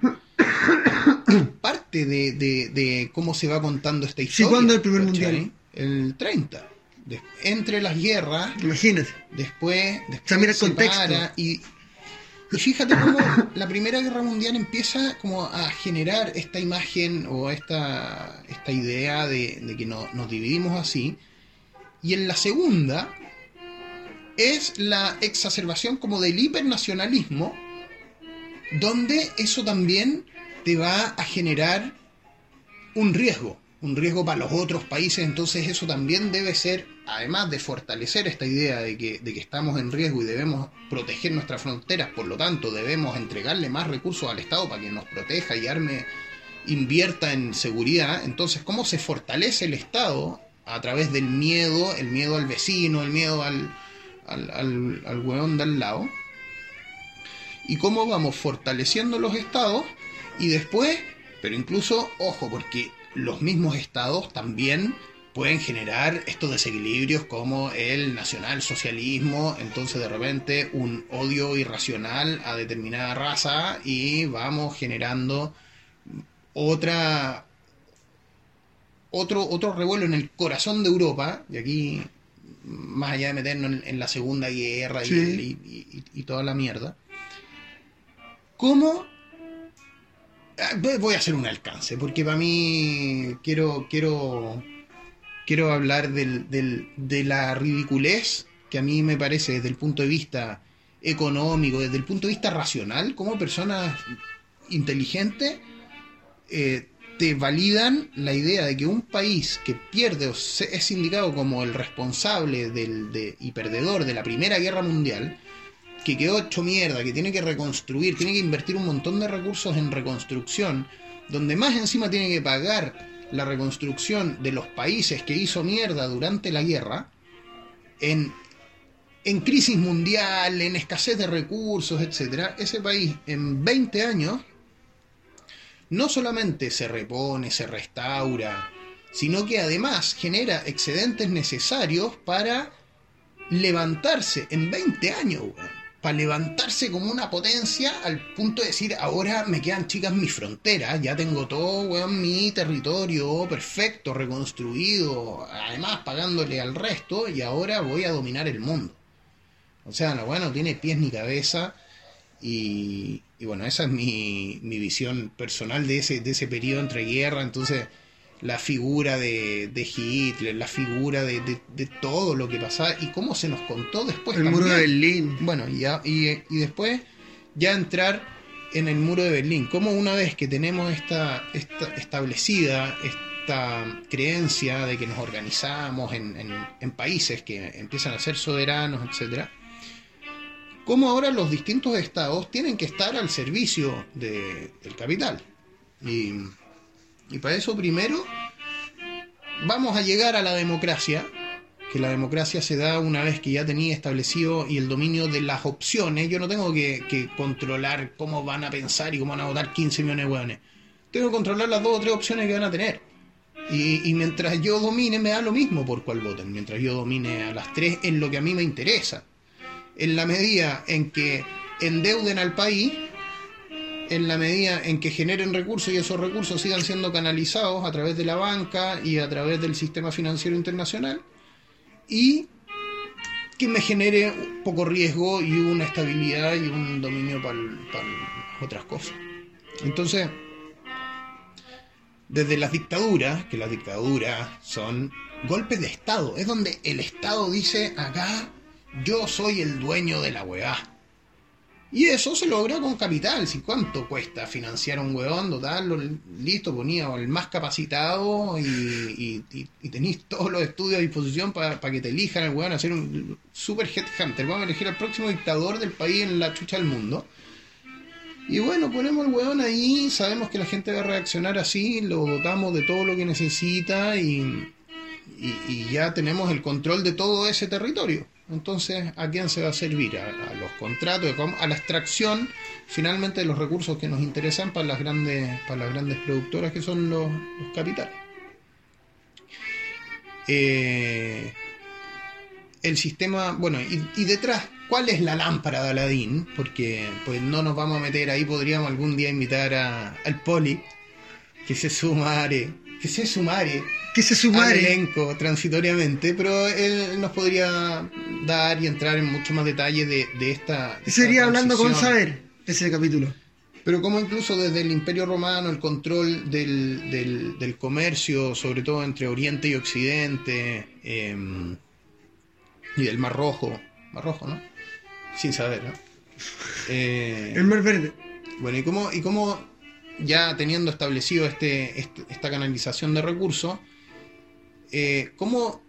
es parte de, de- de cómo se va contando esta historia. ¿cuándo el primer mundial? El 30. Des- entre las guerras, Imagínate. después, después sea, mira el se contexto. para y, y fíjate cómo la Primera Guerra Mundial empieza como a generar esta imagen o esta, esta idea de, de que no- nos dividimos así. Y en la segunda es la exacerbación como del hipernacionalismo, donde eso también te va a generar un riesgo, un riesgo para los otros países, entonces eso también debe ser, además de fortalecer esta idea de que, de que estamos en riesgo y debemos proteger nuestras fronteras, por lo tanto debemos entregarle más recursos al Estado para que nos proteja y arme, invierta en seguridad, entonces cómo se fortalece el Estado a través del miedo, el miedo al vecino, el miedo al, al, al, al de al lado, y cómo vamos fortaleciendo los estados y después, pero incluso, ojo, porque los mismos estados también pueden generar estos desequilibrios como el nacionalsocialismo, entonces de repente un odio irracional a determinada raza y vamos generando otra otro otro revuelo en el corazón de Europa. Y aquí más allá de meternos en, en la segunda guerra y- y- y toda la mierda. ¿Cómo? Ah, voy- a hacer un alcance, porque para mí quiero, quiero, quiero hablar del, del- de la ridiculez que a mí me parece desde el punto de vista económico, desde el punto de vista racional, como personas inteligentes, eh, te validan la idea de que un país que pierde o es indicado como el responsable del, de- y perdedor de la Primera Guerra Mundial, que quedó hecho mierda, que tiene que reconstruir, tiene que invertir un montón de recursos en reconstrucción, donde más encima tiene que pagar la reconstrucción de los países que hizo mierda durante la guerra, en, en crisis mundial, en escasez de recursos, etc., ese país en 20 años no solamente se repone, se restaura, sino que además genera excedentes necesarios para levantarse en 20 años. Para levantarse como una potencia al punto de decir, ahora me quedan chicas mis fronteras, ya tengo todo, weón, mi territorio perfecto, reconstruido, además pagándole al resto, y ahora voy a dominar el mundo. O sea, la weá no tiene pies ni cabeza, y, y bueno, esa es mi, mi visión personal de ese, de ese periodo entre guerra. Entonces, la figura de, de Hitler, la figura de, de- de todo lo que pasaba y cómo se nos contó después. El muro de también. Berlín. Bueno, y, ya- y, y después ya entrar en el muro de Berlín. Como una vez que tenemos esta, esta establecida esta creencia de que nos organizamos en, en- en países que empiezan a ser soberanos, etcétera, cómo ahora los distintos estados tienen que estar al servicio de- del capital. Y, y para eso primero vamos a llegar a la democracia, que la democracia se da una vez que ya tenía establecido y el dominio de las opciones. Yo no tengo que, controlar cómo van a pensar y cómo van a votar 15 millones de hueones. Tengo que controlar las dos o tres opciones que van a tener. Y, y mientras yo domine, me da lo mismo por cuál voten. Mientras yo domine a las tres en lo que a mí me interesa. En la medida en que endeuden al país, en la medida en que generen recursos y esos recursos sigan siendo canalizados a través de la banca y a través del sistema financiero internacional, y que me genere poco riesgo y una estabilidad y un dominio para otras cosas. Entonces, desde las dictaduras, que las dictaduras son golpes de Estado, es donde el Estado dice acá yo soy el dueño de la weá. Y eso se logra con capital. Si cuánto cuesta financiar a un huevón, dotarlo, listo, ponía el más capacitado y, y, tenéis todos los estudios a disposición para que te elijan al huevón a ser un super headhunter. Vamos a elegir al próximo dictador del país en la chucha del mundo. Y bueno, ponemos el huevón ahí, sabemos que la gente va a reaccionar así, lo dotamos de todo lo que necesita y ya tenemos el control de todo ese territorio. Entonces, ¿a quién se va a servir? A, a los contratos, a la extracción finalmente de los recursos que nos interesan para las grandes, para las grandes productoras que son los, capitales. Eh, el sistema, bueno, y, detrás, ¿cuál es la lámpara de Aladín? Porque pues no nos vamos a meter ahí, podríamos algún día invitar a- al Poli, que se sumare, que se sumare Que se al sumare. elenco transitoriamente, pero él nos podría dar y entrar en mucho más detalle de, de esta. Sería hablando con saber ese capítulo. Pero como incluso desde el Imperio Romano, el control del, del- del comercio, sobre todo entre Oriente y Occidente, eh, y del Mar Rojo, Mar Rojo, ¿no? Sin saber, ¿no? Eh, El mar verde. bueno, y cómo, y cómo ya teniendo establecido este, este- esta canalización de recursos, eh, cómo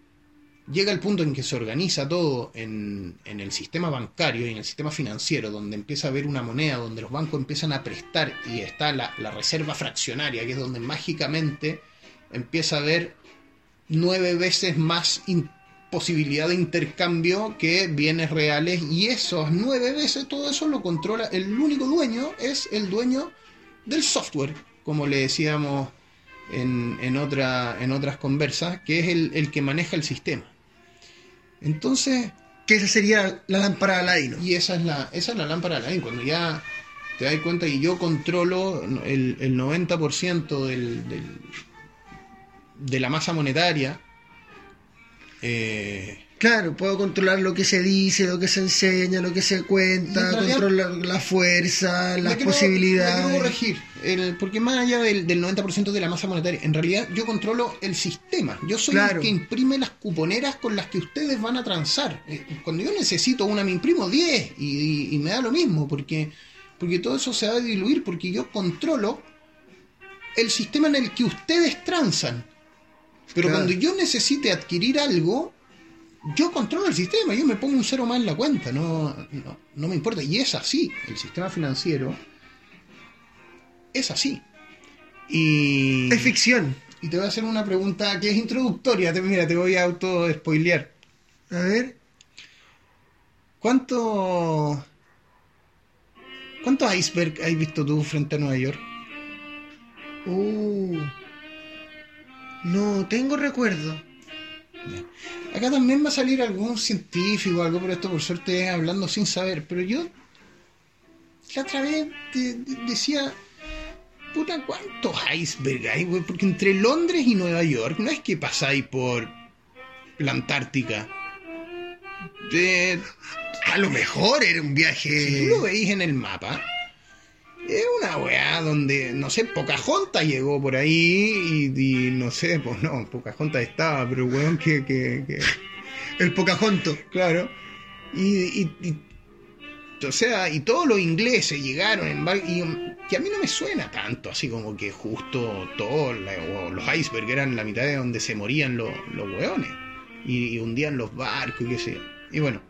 llega el punto en que se organiza todo en, en el sistema bancario y en el sistema financiero, donde empieza a haber una moneda, donde los bancos empiezan a prestar y está la, la reserva fraccionaria, que es donde mágicamente empieza a haber nueve veces más posibilidad de intercambio que bienes reales y esos nueve veces todo eso lo controla el único dueño es el dueño del software como le decíamos en, en, otra, en otras conversas que es el, el que maneja el sistema entonces Que esa sería la lámpara de Aladino. y esa es la, esa es la lámpara de Aladdin. Cuando ya te das cuenta que yo controlo el, el 90% del, del- de la masa monetaria, eh, Claro, puedo controlar lo que se dice, lo que se enseña, lo que se cuenta, controlar la fuerza, las quiero- me quiero posibilidades. corregir, el- porque más allá del, del 90% de la masa monetaria, en realidad yo controlo el sistema. Yo soy Claro. el que imprime las cuponeras con las que ustedes van a transar. Eh, Cuando yo necesito una, me imprimo 10 y, y- y me da lo mismo, porque, porque todo eso se va a diluir, porque yo controlo el sistema en el que ustedes transan. Pero Claro. cuando yo necesite adquirir algo, yo controlo el sistema, yo me pongo un cero más en la cuenta, no, no, no me importa. Y es así, el sistema financiero es así. Y, Es ficción. y te voy a hacer una pregunta que es introductoria, te, mira, te voy a auto-spoilear. A ver. ¿Cuánto, ¿Cuántos iceberg has visto tú frente a Nueva York? Uh. No tengo recuerdo. Acá también va a salir algún científico algo, pero esto por suerte es hablando sin saber. Pero yo la otra vez de- de- decía, puta, ¿cuántos iceberg hay? güey? Porque entre Londres y Nueva York no es que pasáis por la Antártica. De- A lo mejor era un si viaje. tú lo veis en el mapa, es una weá donde, no sé, Pocahontas llegó por ahí y, no sé, pues no, Pocahontas estaba, pero weón que... que, que El Pocahontas. Claro. Y, y- y- o sea, y todos los ingleses llegaron en bar- y a mí no me suena tanto, así como que justo todos los icebergs eran la mitad de donde se morían los, los hueones y, y hundían los barcos y qué sé yo. Y bueno,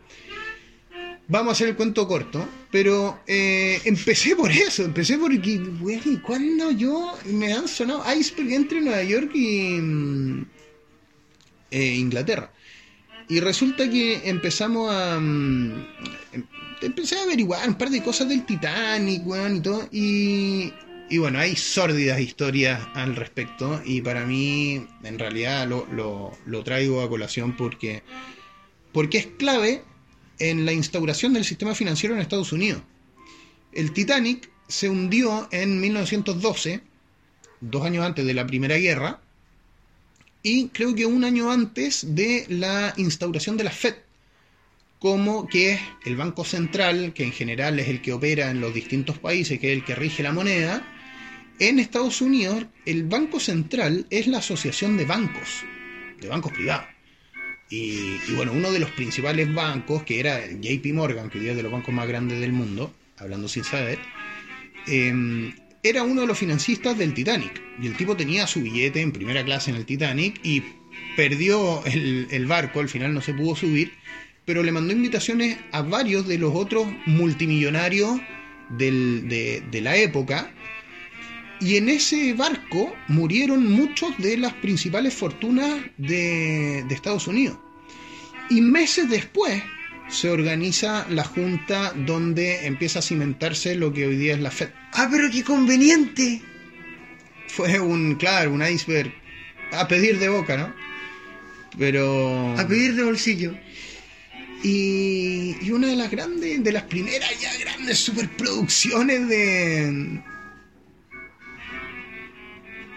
vamos a hacer el cuento corto, pero eh, empecé por eso, empecé porque, bueno, ¿y cuando yo me han sonado iceberg entre Nueva York y mm, eh, Inglaterra? Y resulta que empezamos a. em- empecé a averiguar un par de cosas del Titanic, weón, y todo. Y, y bueno, hay sórdidas historias al respecto. Y para mí, en realidad, lo, lo- lo traigo a colación porque, porque es clave en la instauración del sistema financiero en Estados Unidos. El Titanic se hundió en 1912, dos años antes de la Primera Guerra y creo que un año antes de la instauración de la Fed, como que es el Banco Central, que en general es el que opera en los distintos países, que es el que rige la moneda. En Estados Unidos, el Banco Central es la asociación de bancos, de bancos privados. Y, bueno, uno de los principales bancos, que era JP Morgan, que hoy día es de los bancos más grandes del mundo, hablando sin saber, eh, era uno de los financistas del Titanic. Y el tipo tenía su billete en primera clase en el Titanic y perdió el, barco, al final no se pudo subir, pero le mandó invitaciones a varios de los otros multimillonarios de la época. Y en ese barco murieron muchos de las principales fortunas de, de Estados Unidos. Y meses después se organiza la junta donde empieza a cimentarse lo que hoy día es la Fed. Ah, pero qué conveniente. Fue un, claro, un iceberg a pedir de boca, ¿no? Pero... A pedir de bolsillo. Y, y una de las grandes, de las primeras ya grandes superproducciones de...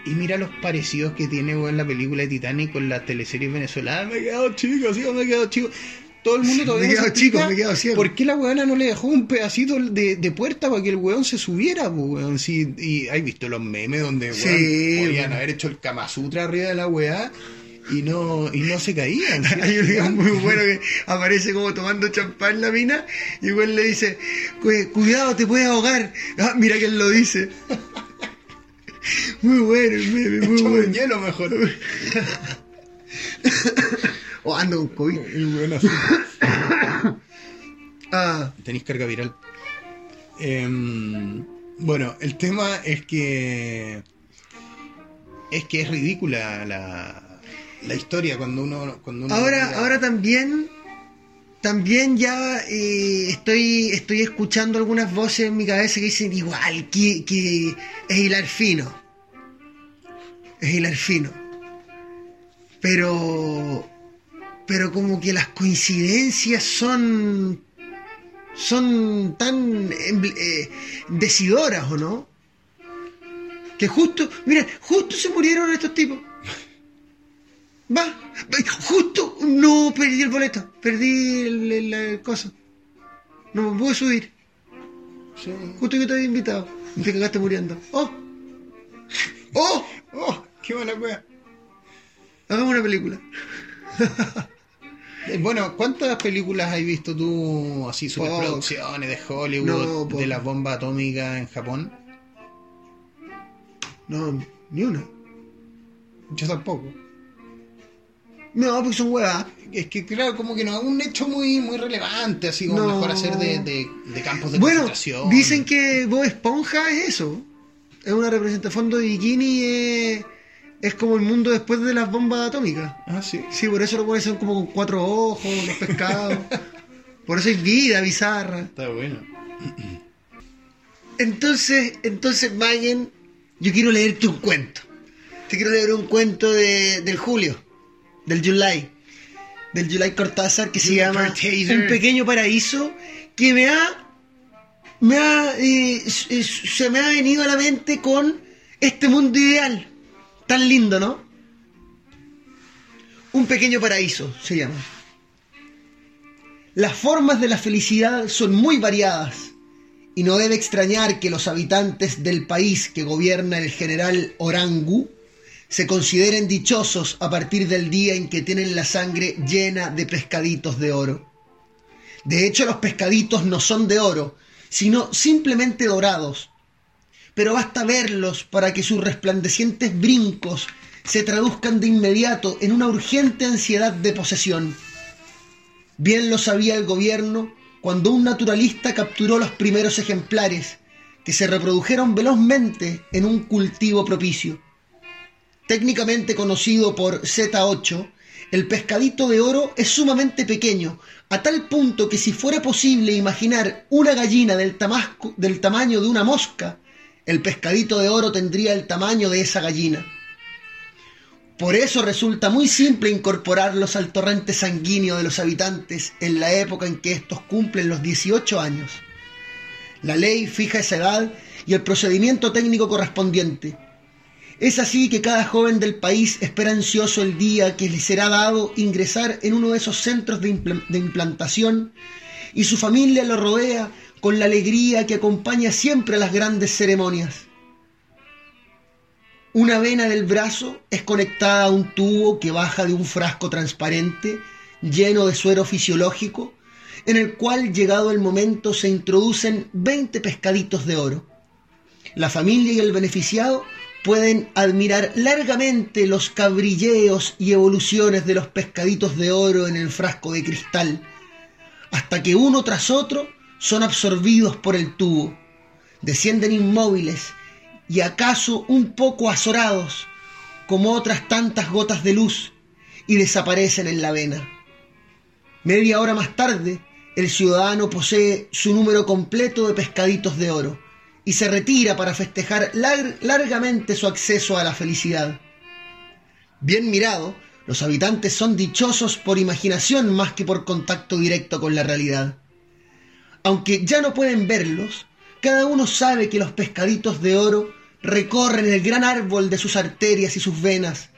Y mira los parecidos que tiene weón, la película de Titanic con las teleseries venezolanas. Me he quedado chico, sí, me he quedado chico. Todo el mundo todavía Me he quedado chico, me he quedado ciego. ¿Por qué la weona no le dejó un pedacito de, de puerta para que el weón se subiera, weón? Sí, y hay visto los memes donde weón, Sí, podían weón. haber hecho el Kama Sutra arriba de la weá y no, y no se caían. ¿sí? Hay un video muy bueno que aparece como tomando champán la mina y igual le dice, "Cu- cuidado, te puedes ahogar. Ah, mira quién lo dice. Muy bueno el meme, muy bueno. hielo mejor. O ando con COVID. Y bueno, así. Ah, Tenéis carga viral. Em, bueno, el tema es que. Es que es ridícula la, la historia cuando uno. Cuando uno ahora, mira- ahora también, también ya eh, estoy, estoy escuchando algunas voces en mi cabeza que dicen igual, que, es hilar fino. Es hilar fino. Pero, pero como que las coincidencias son, son tan eh, decidoras, ¿o no? Que justo, mira, justo se murieron estos tipos. Va, justo, no perdí el boleto, perdí el, el- el cosa. No me pude subir. Sí. Justo que te había invitado. Te cagaste muriendo. ¡Oh! ¡Oh! ¡Oh! ¡Qué buena wea! Hagamos una película. Eh, Bueno, ¿cuántas películas has visto tú así, superproducciones de Hollywood, No, de la bomba atómica en Japón? No, Ni una. Yo tampoco. No, porque son huevas. Es que claro, como que no es un hecho muy, muy relevante, así como No. mejor hacer de, de, de campos de Bueno, concentración. dicen que Bob Esponja es eso. Es una representación de bikini. Es, es como el mundo después de las bombas atómicas. Ah, sí. Sí, por eso lo ponen son como con cuatro ojos, los pescados. por eso hay vida bizarra. Está bueno. Entonces, entonces, Mayen, yo quiero leerte un cuento. Te quiero leer un cuento de, del Julio, del July, del July Cortázar, que se llama Cortázar. Un pequeño paraíso, que me ha, me ha, eh, eh, se me ha venido a la mente con este mundo ideal, tan lindo, ¿no? Un pequeño paraíso se llama. Las formas de la felicidad son muy variadas y no debe extrañar que los habitantes del país que gobierna el general Orangu se consideren dichosos a partir del día en que tienen la sangre llena de pescaditos de oro. De hecho, los pescaditos no son de oro, sino simplemente dorados. Pero basta verlos para que sus resplandecientes brincos se traduzcan de inmediato en una urgente ansiedad de posesión. Bien lo sabía el gobierno cuando un naturalista capturó los primeros ejemplares que se reprodujeron velozmente en un cultivo propicio. Técnicamente conocido por Z8, el pescadito de oro es sumamente pequeño, a tal punto que si fuera posible imaginar una gallina del, tamaño de una mosca, el pescadito de oro tendría el tamaño de esa gallina. Por eso resulta muy simple incorporarlos al torrente sanguíneo de los habitantes en la época en que estos cumplen los 18 años. La ley fija esa edad y el procedimiento técnico correspondiente. Es así que cada joven del país espera ansioso el día que le será dado ingresar en uno de esos centros de, de implantación y su familia lo rodea con la alegría que acompaña siempre a las grandes ceremonias. Una vena del brazo es conectada a un tubo que baja de un frasco transparente lleno de suero fisiológico, en el cual, llegado el momento, se introducen 20 pescaditos de oro. La familia y el beneficiado pueden admirar largamente los cabrilleos y evoluciones de los pescaditos de oro en el frasco de cristal, hasta que uno tras otro son absorbidos por el tubo, descienden inmóviles y acaso un poco azorados, como otras tantas gotas de luz, y desaparecen en la vena. Media hora más tarde, el ciudadano posee su número completo de pescaditos de oro y se retira para festejar lar- largamente su acceso a la felicidad. Bien mirado, los habitantes son dichosos por imaginación más que por contacto directo con la realidad. Aunque ya no pueden verlos, cada uno sabe que los pescaditos de oro recorren el gran árbol de sus arterias y sus venas,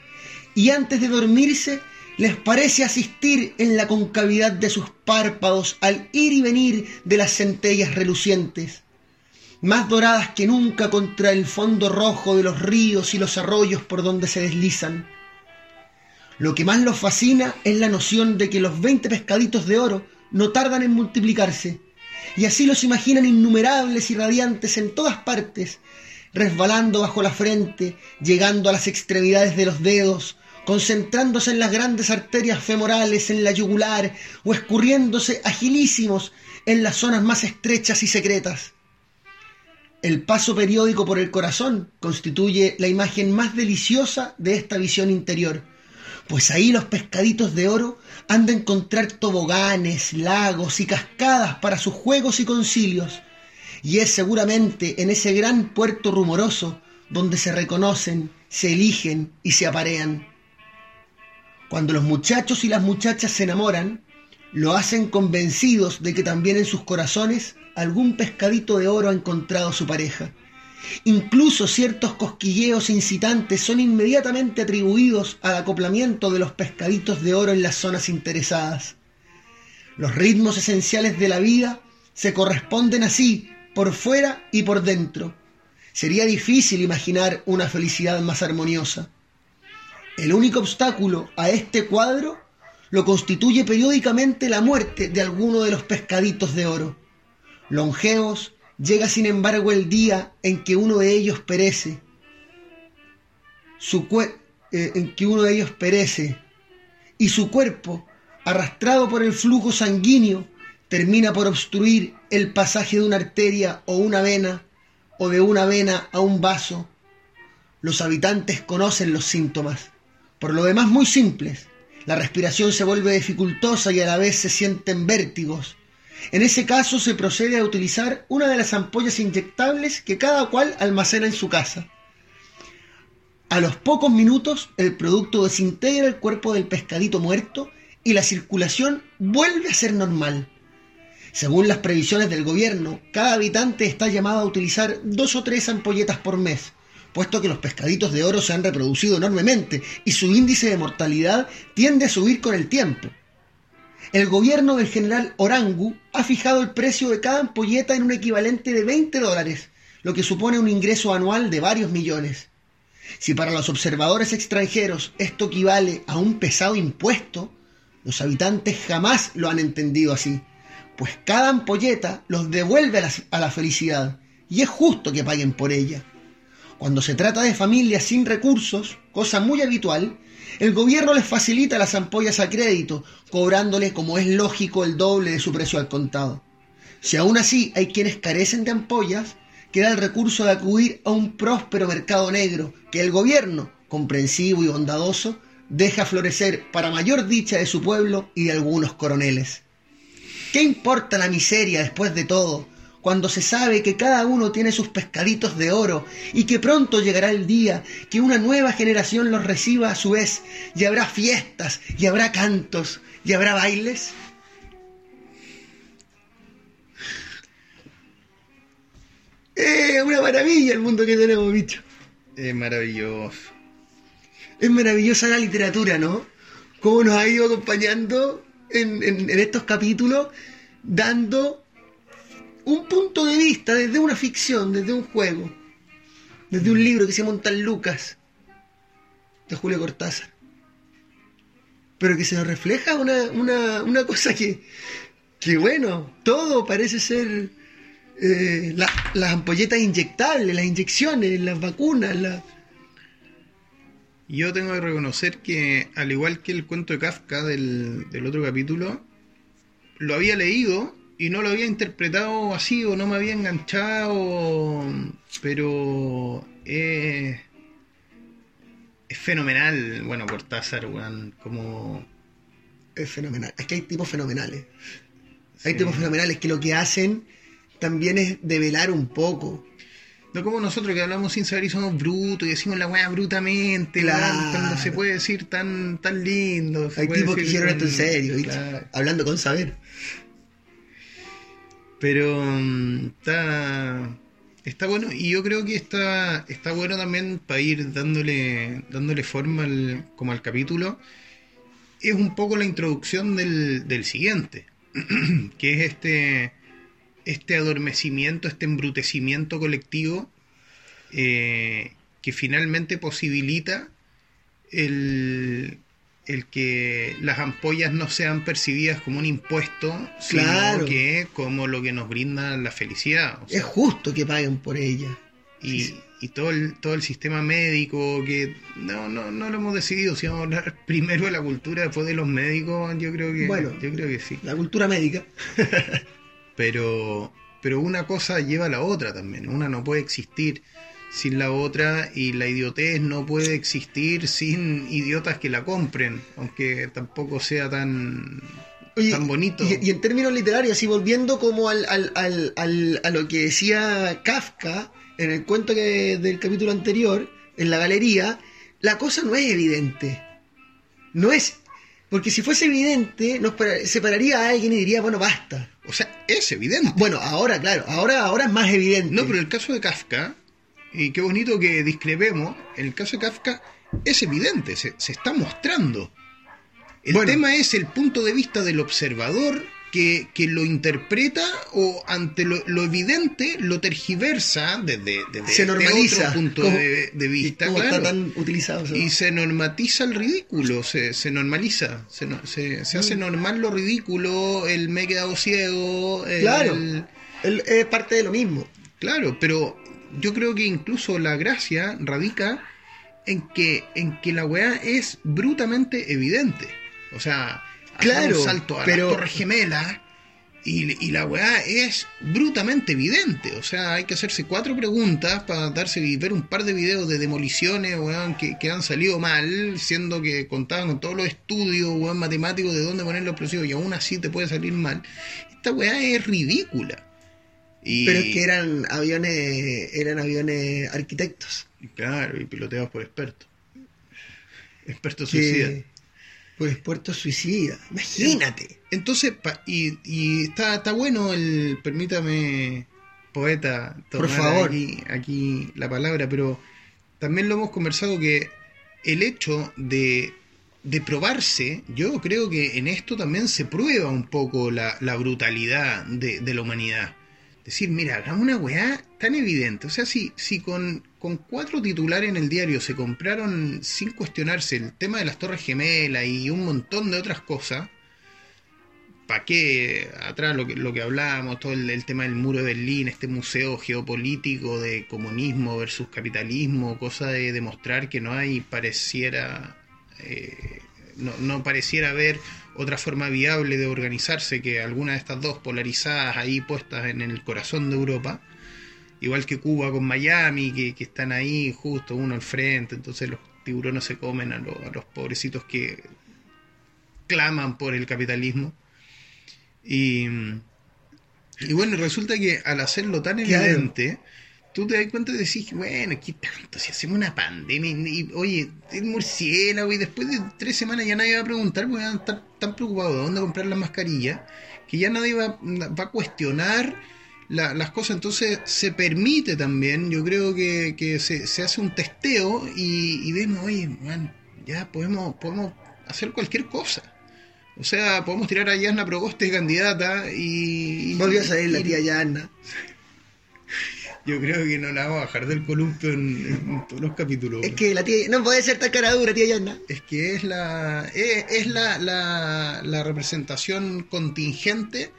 y antes de dormirse les parece asistir en la concavidad de sus párpados al ir y venir de las centellas relucientes, más doradas que nunca contra el fondo rojo de los ríos y los arroyos por donde se deslizan. Lo que más los fascina es la noción de que los 20 pescaditos de oro no tardan en multiplicarse, y así los imaginan innumerables y radiantes en todas partes, resbalando bajo la frente, llegando a las extremidades de los dedos, concentrándose en las grandes arterias femorales, en la yugular, o escurriéndose agilísimos en las zonas más estrechas y secretas. El paso periódico por el corazón constituye la imagen más deliciosa de esta visión interior, pues ahí los pescaditos de oro han de encontrar toboganes, lagos y cascadas para sus juegos y concilios, y es seguramente en ese gran puerto rumoroso donde se reconocen, se eligen y se aparean. Cuando los muchachos y las muchachas se enamoran, lo hacen convencidos de que también en sus corazones algún pescadito de oro ha encontrado su pareja. Incluso ciertos cosquilleos incitantes son inmediatamente atribuidos al acoplamiento de los pescaditos de oro en las zonas interesadas. Los ritmos esenciales de la vida se corresponden así, por fuera y por dentro. Sería difícil imaginar una felicidad más armoniosa. El único obstáculo a este cuadro lo constituye periódicamente la muerte de alguno de los pescaditos de oro. Longevos, llega sin embargo el día en que uno de ellos perece. su eh, en que uno de ellos perece y su cuerpo, arrastrado por el flujo sanguíneo, termina por obstruir el pasaje de una arteria o una vena o de una vena a un vaso. Los habitantes conocen los síntomas, por lo demás muy simples. La respiración se vuelve dificultosa y a la vez se sienten vértigos. En ese caso se procede a utilizar una de las ampollas inyectables que cada cual almacena en su casa. A los pocos minutos el producto desintegra el cuerpo del pescadito muerto y la circulación vuelve a ser normal. Según las previsiones del gobierno, cada habitante está llamado a utilizar dos o tres ampolletas por mes, puesto que los pescaditos de oro se han reproducido enormemente y su índice de mortalidad tiende a subir con el tiempo. El gobierno del general Orangu ha fijado el precio de cada ampolleta en un equivalente de 20 dólares, lo que supone un ingreso anual de varios millones. Si para los observadores extranjeros esto equivale a un pesado impuesto, los habitantes jamás lo han entendido así, pues cada ampolleta los devuelve a la, a la felicidad y es justo que paguen por ella. Cuando se trata de familias sin recursos, cosa muy habitual, el gobierno les facilita las ampollas a crédito, cobrándoles, como es lógico, el doble de su precio al contado. Si aún así hay quienes carecen de ampollas, queda el recurso de acudir a un próspero mercado negro que el gobierno, comprensivo y bondadoso, deja florecer para mayor dicha de su pueblo y de algunos coroneles. ¿Qué importa la miseria después de todo, cuando se sabe que cada uno tiene sus pescaditos de oro y que pronto llegará el día que una nueva generación los reciba a su vez y habrá fiestas y habrá cantos y habrá bailes? Es una maravilla el mundo que tenemos, bicho. Es maravilloso. Es maravillosa la literatura, ¿no? Cómo nos ha ido acompañando en, en- en estos capítulos, dando un punto de vista desde una ficción, desde un juego, desde un libro que se llama Tal Lucas, de Julio Cortázar. Pero que se nos refleja una, una, una cosa que, que, bueno, todo parece ser eh, la- las ampolletas inyectables, las inyecciones, las vacunas, la- Yo tengo que reconocer que, al igual que el cuento de Kafka del, del otro capítulo, lo había leído y no lo había interpretado así o no me había enganchado, pero es, es fenomenal, bueno, Cortázar, weón, como... es fenomenal. Es que hay tipos fenomenales. Hay Sí. tipos fenomenales que lo que hacen también es develar un poco. No como nosotros que hablamos sin saber y somos brutos y decimos la weá brutamente, Claro. cuando se puede decir tan, tan lindo. Hay tipos que hicieron esto en serio, hablando con saber. Pero mm, está, está bueno y yo creo que está, está bueno también para ir dándole, dándole forma al, como al capítulo. Es un poco la introducción del, del siguiente, que es este, este adormecimiento, este embrutecimiento colectivo eh, que finalmente posibilita el, el que las ampollas no sean percibidas como un impuesto, sino que como lo que nos brinda la felicidad. o sea, Es justo que paguen por ella. y, sí. y todo el, todo el sistema médico que no, no, no lo hemos decidido si vamos a hablar primero de la cultura después de los médicos yo creo que Bueno. yo creo que sí La cultura médica. pero pero una cosa lleva a la otra también una no puede existir sin la otra y la idiotez no puede existir sin idiotas que la compren aunque tampoco sea tan Oye, tan bonito Y, y en términos literarios, y volviendo como al, al- al- al- a lo que decía Kafka en el cuento que- del capítulo anterior, en la galería, la cosa no es evidente. No es. Porque si fuese evidente, nos para- separaría a alguien y diría, bueno, basta. o sea es evidente Bueno, ahora, claro, ahora, ahora es más evidente. No, pero el caso de Kafka, y qué bonito que discrepemos, el caso de Kafka es evidente, se, se está mostrando. El Bueno. tema es el punto de vista del observador que, que lo interpreta o ante lo, lo evidente lo tergiversa desde, desde se normaliza. otro punto como- de, de vista. y claro. está tan utilizado eso. Y se normatiza el ridículo, se, se normaliza, se, se, se Mm. hace normal lo ridículo, el me he quedado ciego, el- Claro. Es parte de lo mismo. Claro, pero yo creo que incluso la gracia radica en que, en que la weá es brutalmente evidente. O sea, Claro, un salto a pero- la Torre Gemela y, y la weá es brutalmente evidente. O sea, hay que hacerse cuatro preguntas para darse y ver un par de videos de demoliciones, weón, que, que han salido mal, siendo que contaban con todos los estudios, weón, matemáticos de dónde poner los explosivos y aún así te puede salir mal. Esta weá es ridícula. Y, Pero es que eran aviones, eran aviones arquitectos. Claro, y piloteados por expertos. Expertos suicidas. Que, por expuerto suicida. Imagínate. Entonces, pa- y, y está, está bueno el, permítame, poeta, Por tomar favor. Aquí, aquí la palabra, pero también lo hemos conversado que el hecho de, de probarse, yo creo que en esto también se prueba un poco la, la brutalidad de, de la humanidad. Decir, mira, hagamos una weá tan evidente. O sea, si, si con, con cuatro titulares en el diario se compraron sin cuestionarse el tema de las Torres Gemelas y un montón de otras cosas, ¿para qué? Atrás lo que, lo que hablábamos, todo el, tema del muro de Berlín, este museo geopolítico de comunismo versus capitalismo, cosa de demostrar que no hay, pareciera, eh, no, no pareciera haber otra forma viable de organizarse que alguna de estas dos polarizadas ahí puestas en el corazón de Europa. Igual que Cuba con Miami, que, que están ahí justo uno al frente, entonces los tiburones se comen a, lo- a los pobrecitos que claman por el capitalismo. Y, y bueno, resulta que al hacerlo tan Claro. Tú te das cuenta y decís, bueno, ¿qué tanto? Si hacemos una pandemia, y, y, oye, el murciélago, y después de tres semanas ya nadie va a preguntar, porque van a estar tan preocupados de dónde comprar las mascarillas, que ya nadie va, va a cuestionar la- las cosas. Entonces se permite también, yo creo que, que se, se hace un testeo y, y vemos, oye, man, ya podemos, podemos hacer cualquier cosa. O sea, podemos tirar a Yasna Proboste candidata y... Volvió a salir la tía Yana. Yo creo que no la vamos a bajar del columpio en, en todos los capítulos. Es que la tía no puede ser tan cara dura, tía Yana. Es que es la es, es la, la, la representación contingente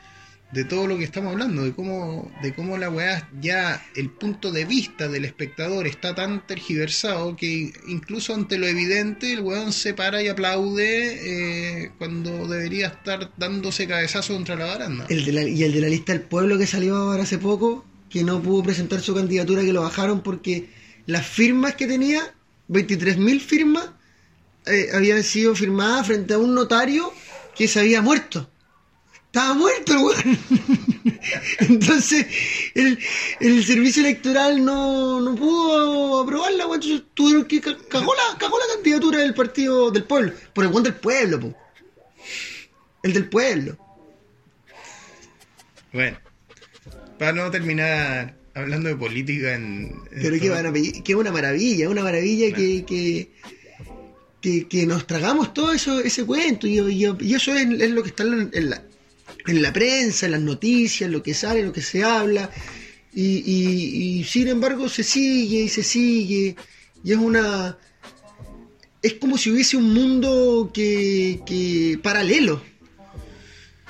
de todo lo que estamos hablando, de cómo, de cómo la weá ya el punto de vista del espectador está tan tergiversado que incluso ante lo evidente el weón se para y aplaude eh, cuando debería estar dándose cabezazo contra la baranda. El de la- y el de la lista del pueblo que salió ahora hace poco, que no pudo presentar su candidatura, que lo bajaron porque las firmas que tenía, 23.000 firmas, eh, habían sido firmadas frente a un notario que se había muerto. Estaba muerto el weón. Entonces, el, el servicio electoral no, no pudo aprobarla, weón. Entonces tuvieron que ca- cagó la, cagó la candidatura del partido del pueblo. Por el weón del pueblo, po. El del pueblo. Bueno, para no terminar hablando de política en... en Pero que, todo- van a pedir- que es una maravilla, una maravilla que, que, que, que nos tragamos todo eso, ese cuento. Y, y- y eso es, es lo que está en, en la, en la prensa, en las noticias, lo que sale, lo que se habla. Y, y- y sin embargo se sigue y se sigue. Y es una. Es como si hubiese un mundo que, que paralelo.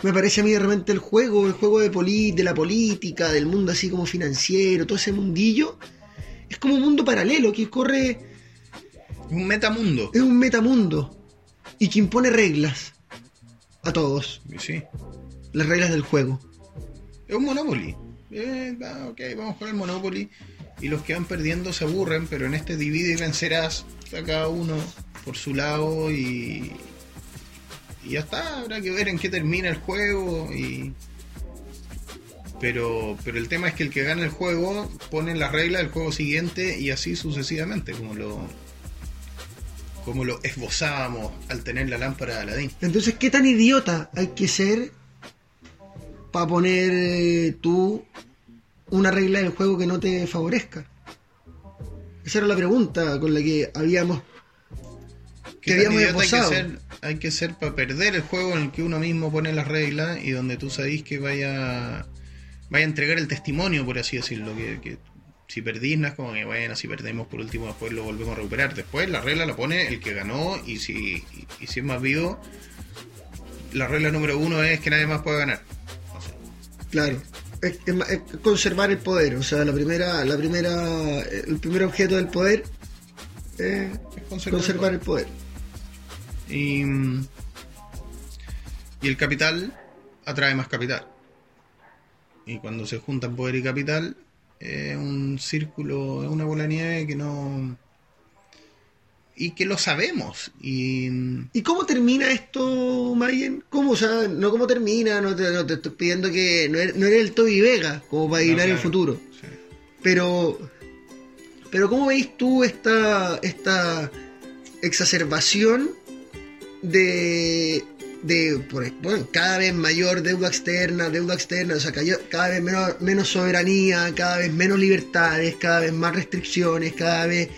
Me parece a mí de repente el juego, el juego de, poli- de la política, del mundo así como financiero, todo ese mundillo, es como un mundo paralelo que corre, Un metamundo. es un metamundo y que impone reglas a todos, Sí. las reglas del juego. Es un Monopoly. Eh, va, ok, vamos con el Monopoly. Y los que van perdiendo se aburren, pero en este divide y vencerás a cada uno por su lado y. Y ya está, habrá que ver en qué termina el juego y. Pero, pero el tema es que el que gana el juego pone las reglas del juego siguiente y así sucesivamente, como lo. como lo esbozábamos al tener la lámpara de Aladín. Entonces, ¿qué tan idiota hay que ser para poner eh, tú una regla del juego que no te favorezca? Esa era la pregunta con la que habíamos que ¿Qué tan habíamos hay que esbozado. ser, hay que ser para perder el juego en el que uno mismo pone las reglas y donde tú sabís que vaya, vaya a entregar el testimonio, por así decirlo. Que, que si perdís, no es como que, bueno, si perdemos por último, después lo volvemos a recuperar. Después la regla la pone el que ganó y si, y, y si es más vivo, la regla número uno es que nadie más puede ganar. Claro. Es, es conservar el poder. O sea, la primera, la primera, el primer objeto del poder eh, Es conservar, conservar el poder. Y, y el capital atrae más capital. Y cuando se juntan poder y capital, es un círculo, es una bola de nieve que no. Y que lo sabemos. Y. ¿Y cómo termina esto, Mayen? ¿Cómo? O sea, no cómo termina, no te, no te estoy pidiendo que. No eres, no eres el Toby Vega, como para adivinar el claro. futuro. sí. Pero. Pero ¿cómo veis tú esta. esta exacerbación de. de por- cada vez mayor deuda externa, deuda externa, o sea, cada vez menos, soberanía, cada vez menos libertades, cada vez más restricciones, cada vez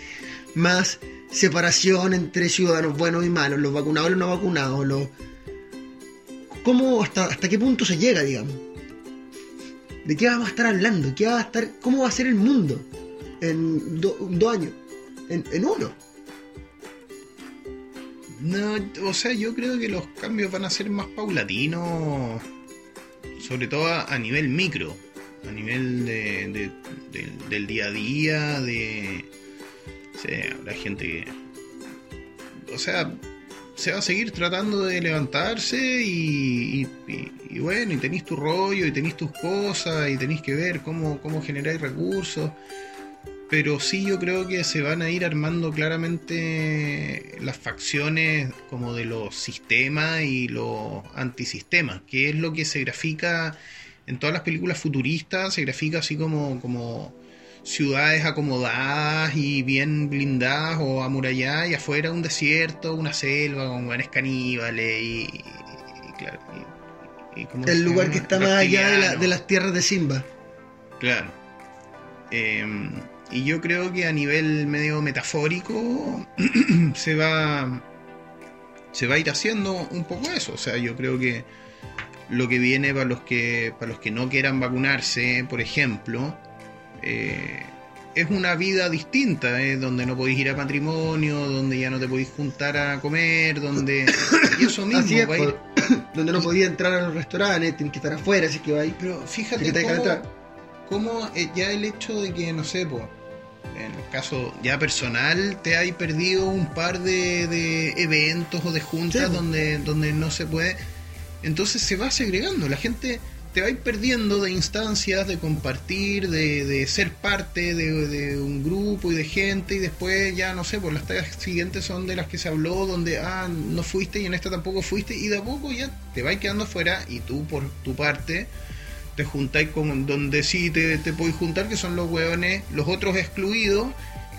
más separación entre ciudadanos buenos y malos, los vacunados y los no vacunados, los... ¿Cómo, hasta, hasta qué punto se llega, digamos? ¿De qué vamos a estar hablando? ¿Qué va a estar, ¿Cómo va a ser el mundo en do- dos años? En, en uno. No, o sea, yo creo que los cambios van a ser más paulatinos, sobre todo a, nivel micro, a nivel de, de- del- día a día, de... La gente que... O sea, se va a seguir tratando de levantarse y- y bueno, y tenéis tu rollo, y tenéis tus cosas, y tenéis que ver cómo, cómo generáis recursos. Pero sí yo creo que se van a ir armando claramente las facciones como de los sistemas y los antisistemas, que es lo que se grafica en todas las películas futuristas, se grafica así como, como ciudades acomodadas y bien blindadas o amuralladas y afuera un desierto, una selva con buenos caníbales y, y claro. y- y como El lugar llama, que está más allá de, la- reptiliano. de las tierras de Simba. Claro. Eh, y yo creo que a nivel medio metafórico se va se va a ir haciendo un poco eso. O sea, yo creo que lo que viene para los que para los que no quieran vacunarse, por ejemplo, eh, es una vida distinta, eh, donde no podéis ir a matrimonio, donde ya no te podéis juntar a comer, donde y eso mismo Así es, va a ir. por- donde no podía entrar a los restaurantes, tienes que estar afuera, así que va ahí. Pero fíjate que cómo, eh, ya el hecho de que, no sé, po, en el caso ya personal, te hay perdido un par de, de eventos o de juntas Sí, donde, donde no se puede. Entonces se va segregando. La gente te va a ir perdiendo de instancias de compartir, de, de ser parte de, de un grupo y de gente y después ya no sé, pues las tareas siguientes son de las que se habló, donde ah, no fuiste y en esta tampoco fuiste y de a poco ya te vas quedando fuera y tú por tu parte te juntáis con donde sí te, te podéis juntar, que son los hueones, los otros excluidos,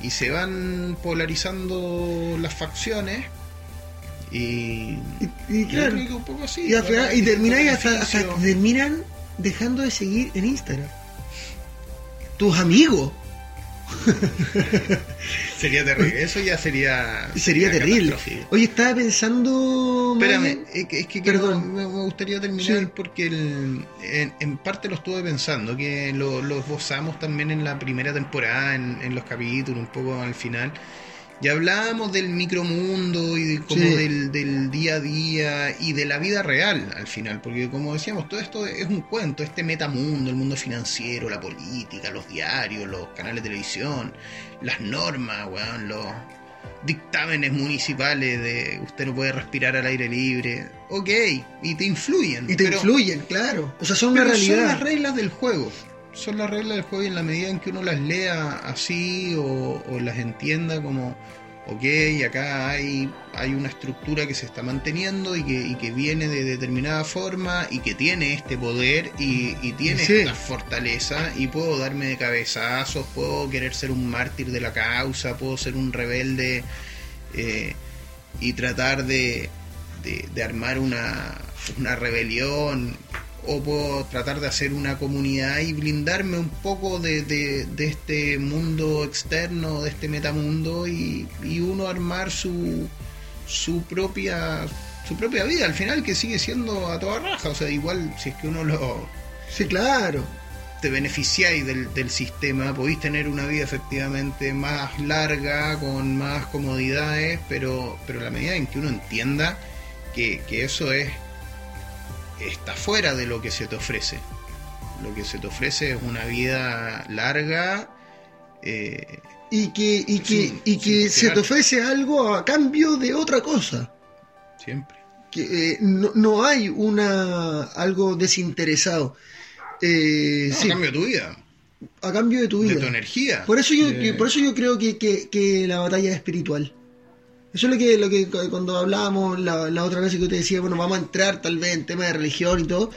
y se van polarizando las facciones. Y, Y, y yo claro, creo que un poco así. y, al final- y termináis hasta, terminan dejando de seguir en Instagram. Tus amigos. Sería terrible, eso ya sería. Sería terrible. Oye, estaba pensando. Espérame, es que, es que Perdón. me, me gustaría terminar Sí. porque el- en, en parte lo estuve pensando, que lo, lo esbozamos también en la primera temporada, en, en los capítulos, un poco al final. Ya hablábamos del micromundo y de como Sí. del, del día a día y de la vida real al final, porque como decíamos, todo esto es un cuento, este metamundo, el mundo financiero, la política, los diarios, los canales de televisión, las normas, weón, los dictámenes municipales de usted no puede respirar al aire libre. Ok, y te influyen. Y te pero- influyen, claro. O sea, son una pero son realidad. las reglas del juego. Son las reglas del juego y en la medida en que uno las lea así o, o las entienda como, ok, acá hay, hay una estructura que se está manteniendo y que, y que viene de determinada forma y que tiene este poder y, y tiene Sí. esta fortaleza y puedo darme de cabezazos, puedo querer ser un mártir de la causa, puedo ser un rebelde eh, y tratar de, de, de armar una, una rebelión o puedo tratar de hacer una comunidad y blindarme un poco de, de- de este mundo externo, de este metamundo y, y uno armar su, su propia su propia vida al final que sigue siendo a toda raja, o sea, igual si es que uno lo Sí, claro. te beneficiáis del, del sistema, podéis tener una vida efectivamente más larga, con más comodidades, pero, pero la medida en que uno entienda que, que eso es está fuera de lo que se te ofrece. Lo que se te ofrece es una vida larga, eh, y que, y que, Sin- y que se te ofrece algo a cambio de otra cosa. Siempre. Que eh, no, no hay una algo desinteresado. Eh, No, sí, a cambio de tu vida, a cambio de tu de vida. tu energía. Por eso yo, de- por eso yo creo que, que- que la batalla es espiritual. Eso es lo que, lo que cu- cuando hablábamos la, otra vez que te decía, bueno, vamos a entrar tal vez en tema de religión y todo,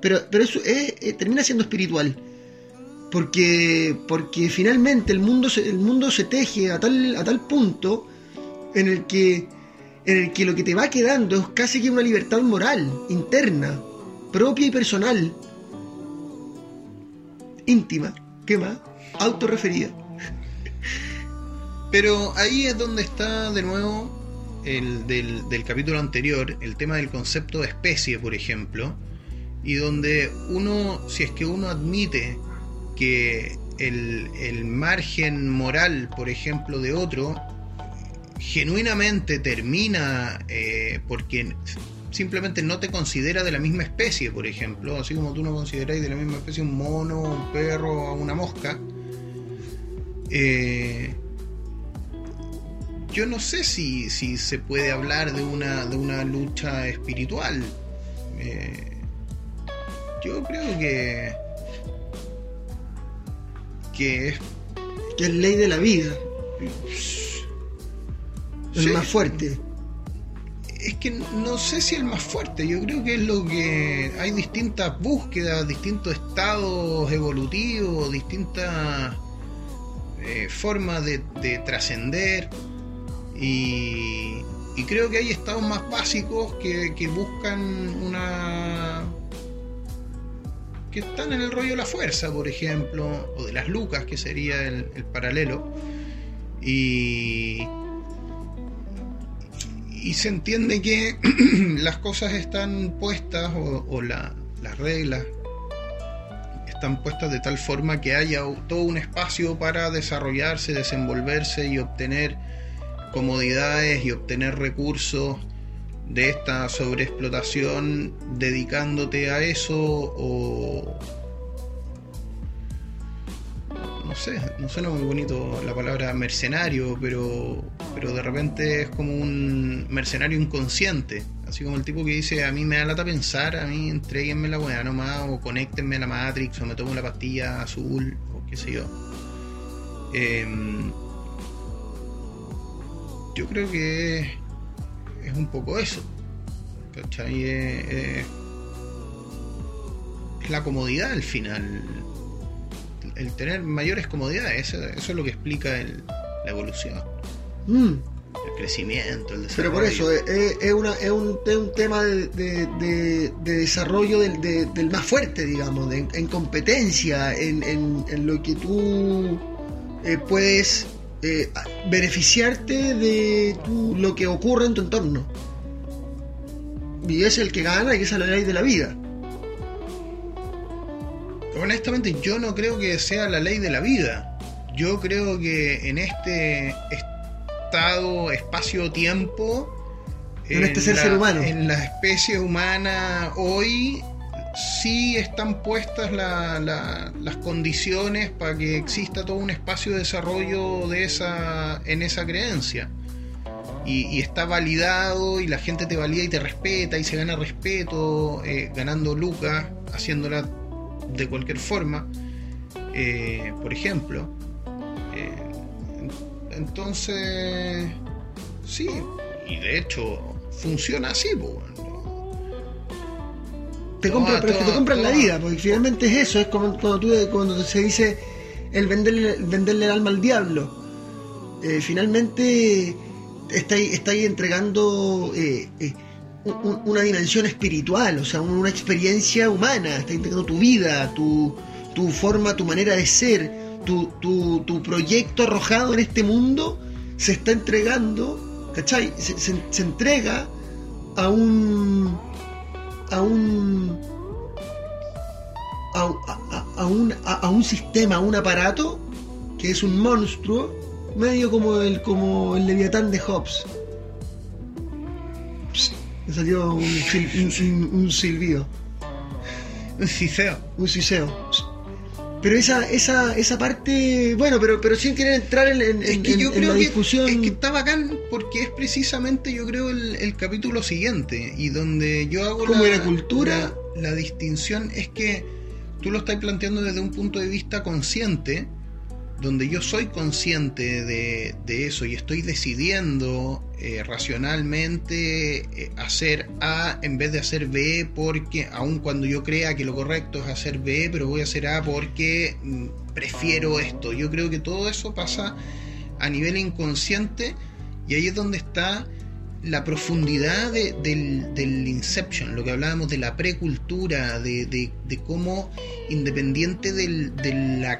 pero, pero eso es, eh, termina siendo espiritual. Porque, porque finalmente el mundo, se, el mundo se teje a tal, a tal punto en el, que, en el que lo que te va quedando es casi que una libertad moral, interna, propia y personal, íntima, ¿qué más? Autorreferida. Pero ahí es donde está de nuevo el del, del capítulo anterior, el tema del concepto de especie, por ejemplo, y donde uno, si es que uno admite que el, el margen moral, por ejemplo, de otro, genuinamente termina eh, porque simplemente no te considera de la misma especie, por ejemplo, así como tú no consideráis de la misma especie un mono, un perro, una mosca. Eh, yo no sé si, si se puede hablar de una, de una lucha espiritual. Eh, yo creo que. que es. que es ley de la vida, el sí, más fuerte. Es que no sé si el más fuerte, yo creo que es lo que. hay distintas búsquedas, distintos estados evolutivos, distintas eh, formas de, de trascender. Y, y creo que hay estados más básicos que, buscan una. que están en el rollo de la fuerza, por ejemplo, o de las lucas, que sería el, el paralelo. Y. Y se entiende que las cosas están puestas, o, o la- las reglas están puestas de tal forma que haya todo un espacio para desarrollarse, desenvolverse y obtener comodidades y obtener recursos de esta sobreexplotación dedicándote a eso o no sé, no suena muy bonito la palabra mercenario, pero pero de repente es como un mercenario inconsciente, así como el tipo que dice a mí me da lata pensar, a mí entreguenme la weá nomás o conéctenme a la Matrix o me tomo la pastilla azul o qué sé yo. Em, yo creo que es un poco eso. ¿Cachai? Es, es- es la comodidad al final. El tener mayores comodidades, eso, eso es lo que explica el- la evolución, Mm, el crecimiento, el desarrollo. Pero por eso, es, es- es una- un, es un tema de, de- de- de desarrollo del, de- del más fuerte, digamos, en competencia, en, en- en lo que tú eh, puedes eh, beneficiarte de tu- lo que ocurre en tu entorno. Y es el que gana y esa es la ley de la vida. Honestamente, yo no creo que sea la ley de la vida. Yo creo que en este estado, espacio-tiempo, En este ser ser humano. En la especie humana hoy sí están puestas la- la- las condiciones para que exista todo un espacio de desarrollo de esa, en esa creencia. Y, está validado y la gente te valida y te respeta y se gana respeto eh, ganando lucas, haciéndola de cualquier forma, eh, por ejemplo. Eh, en- entonces, sí, y de hecho funciona así, bueno. Te compran, Toma, pero es que te compran la vida, porque finalmente es eso, es como cuando, tú, cuando se dice el venderle, venderle el alma al diablo. Eh, finalmente está ahí, está entregando eh, eh, un- un- una dimensión espiritual, o sea, una experiencia humana, está entregando tu vida, tu, tu forma, tu manera de ser, tu, tu, tu proyecto arrojado en este mundo, se está entregando, ¿cachai? Se, se- se entrega a un a un a, a- a un a, un sistema, a un aparato que es un monstruo medio como el como el leviatán de Hobbes. Me salió un, un- silbido, Un ciceo. un siseo. Pero esa, esa, esa parte, bueno, pero, pero sin querer entrar en, en- Es en- que yo en creo la que, discusión. es que está bacán porque es precisamente, yo creo, el, el capítulo siguiente y donde yo hago Como la, la cultura. La, la distinción es que tú lo estás planteando desde un punto de vista consciente, donde yo soy consciente de, de eso y estoy decidiendo eh, racionalmente eh, hacer A en vez de hacer B porque aun cuando yo crea que lo correcto es hacer B, pero voy a hacer A porque mm, prefiero esto. Yo creo que todo eso pasa a nivel inconsciente y ahí es donde está la profundidad de- del, del Inception, lo que hablábamos de la precultura, de, de- de cómo independiente del, de la-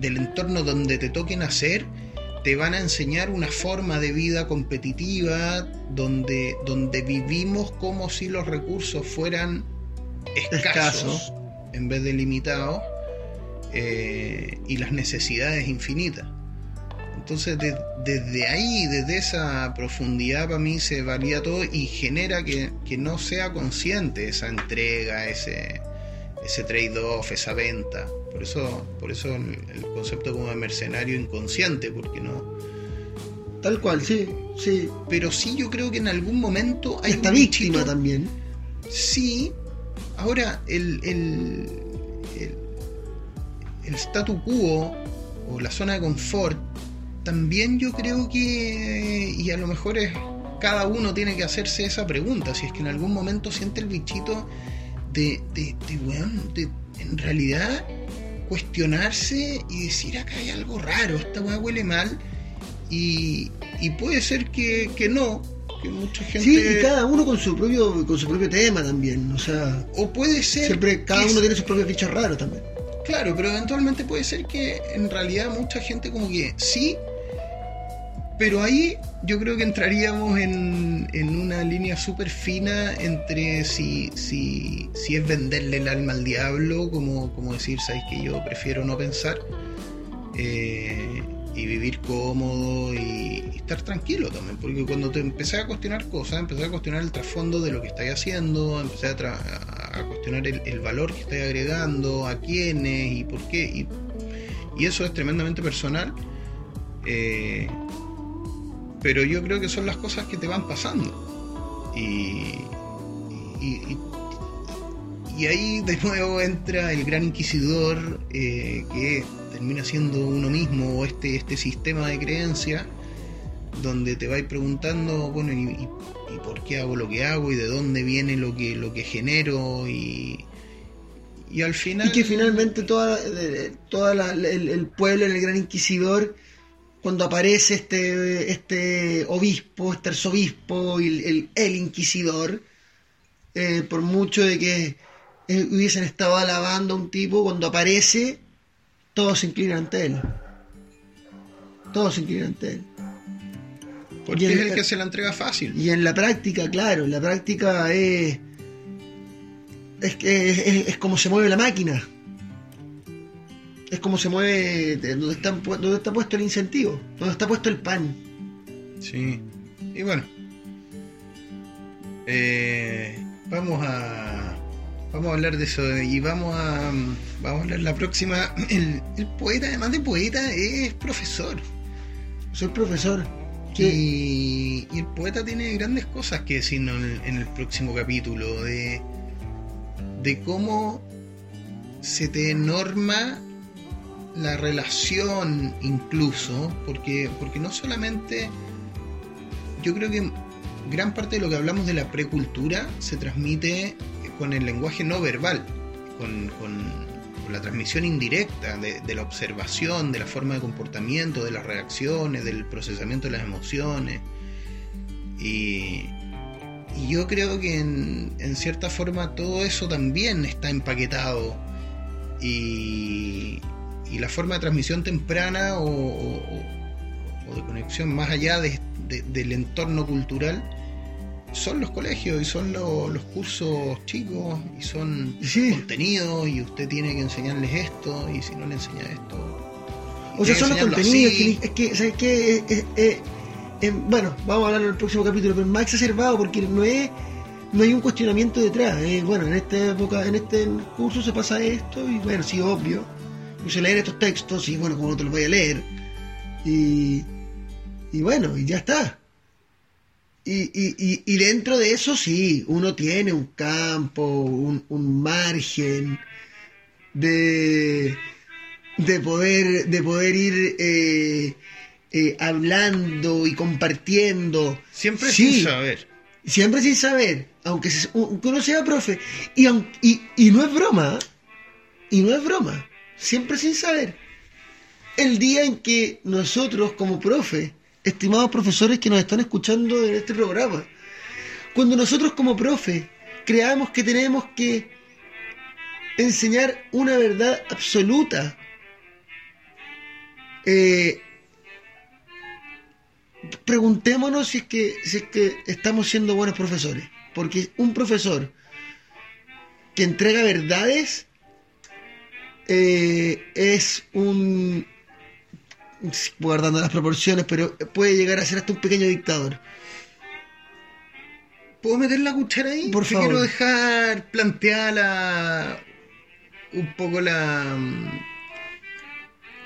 del entorno donde te toque nacer, te van a enseñar una forma de vida competitiva donde, donde vivimos como si los recursos fueran escasos en vez de limitados eh, y las necesidades infinitas. Entonces de- desde ahí, desde esa profundidad para mí se valía todo y genera que, que no sea consciente esa entrega, ese, ese trade-off, esa venta. Por eso, por eso el, el concepto como de mercenario inconsciente, porque no. Tal cual, sí, sí. Pero sí yo creo que en algún momento hay Esta víctima también. Sí. Ahora, el, el, el, el statu quo o la zona de confort, también yo creo que, y a lo mejor es, cada uno tiene que hacerse esa pregunta, si es que en algún momento siente el bichito de, de, de, weón, de en realidad cuestionarse y decir acá hay algo raro, esta weá huele mal, y, y puede ser que, que no, que mucha gente... Sí, y cada uno con su propio, con su propio tema también. O sea, O puede ser. siempre cada uno tiene sus propios bichos raros también. Claro, pero eventualmente puede ser que en realidad mucha gente como que sí, pero ahí yo creo que entraríamos en, en una línea súper fina entre si, si, si es venderle el alma al diablo, como, como decir, sabes que yo prefiero no pensar eh, y vivir cómodo y, estar tranquilo también, porque cuando te empecé a cuestionar cosas, empecé a cuestionar el trasfondo de lo que estáis haciendo, empecé a, cuestionar el, valor que estáis agregando, a quiénes y por qué, y, y eso es tremendamente personal. eh, pero yo creo que son las cosas que te van pasando. Y, y, y- ahí de nuevo entra el gran inquisidor eh, que termina siendo uno mismo o este, este sistema de creencia donde te vais preguntando, bueno, ¿y, y- por qué hago lo que hago? ¿Y de dónde viene lo que, lo que genero? Y, y al final... Y que finalmente toda, eh, toda el, el pueblo, el gran inquisidor, cuando aparece este, este obispo, este arzobispo, y el, el, el inquisidor, eh, por mucho de que eh, hubiesen estado alabando a un tipo, cuando aparece, todos se inclinan ante él. Todos se inclinan ante él. Porque es el- que se la entrega fácil. Y en la práctica, claro, en la práctica es. Es, que es, es- es como se mueve la máquina. Es como se mueve de donde está, pu- donde está puesto el incentivo, donde está puesto el pan. Sí. Y bueno. eh, vamos a. Vamos a hablar de eso y vamos a. Vamos a hablar la próxima. El, el poeta, además de poeta, es profesor. Soy profesor. Y, y el poeta tiene grandes cosas que decirnos en el, en el próximo capítulo de, de cómo se te norma la relación incluso, porque, porque no solamente yo creo que gran parte de lo que hablamos de la precultura se transmite con el lenguaje no verbal, con, con- la transmisión indirecta de, de la observación, de la forma de comportamiento, de las reacciones, del procesamiento de las emociones. Y, y yo creo que en, en cierta forma todo eso también está empaquetado. Y, y la forma de transmisión temprana o, o- o de conexión más allá de- de- del entorno cultural son los colegios y son lo- los cursos chicos y son Sí. contenidos y usted tiene que enseñarles esto y si no le enseña esto o sea, son los contenidos. así. Que, es que, ¿sabes qué? Eh, eh, eh, bueno, vamos a hablarlo en el próximo capítulo, pero es más exacerbado porque no es. No hay un cuestionamiento detrás. bueno, en esta época, en este curso se pasa esto, y bueno, sí, obvio. Puse a leer estos textos y bueno, como no te los voy a leer. Y, y bueno, y ya está. Y, y, y, dentro de eso sí, uno tiene un campo, un, un margen de, de, poder, de poder ir eh, eh, hablando y compartiendo. Siempre Sí. sin saber. Siempre sin saber, aunque, se- aunque uno sea profe. Y, y, y no es broma, y no es broma, siempre sin saber. El día en que nosotros como profe, estimados profesores que nos están escuchando en este programa, cuando nosotros como profe creamos que tenemos que enseñar una verdad absoluta, eh, preguntémonos si es que si es que estamos siendo buenos profesores porque un profesor que entrega verdades eh, es un guardando las proporciones pero puede llegar a ser hasta un pequeño dictador ¿Puedo meter la cuchara ahí? Por Te favor. quiero dejar planteada un poco la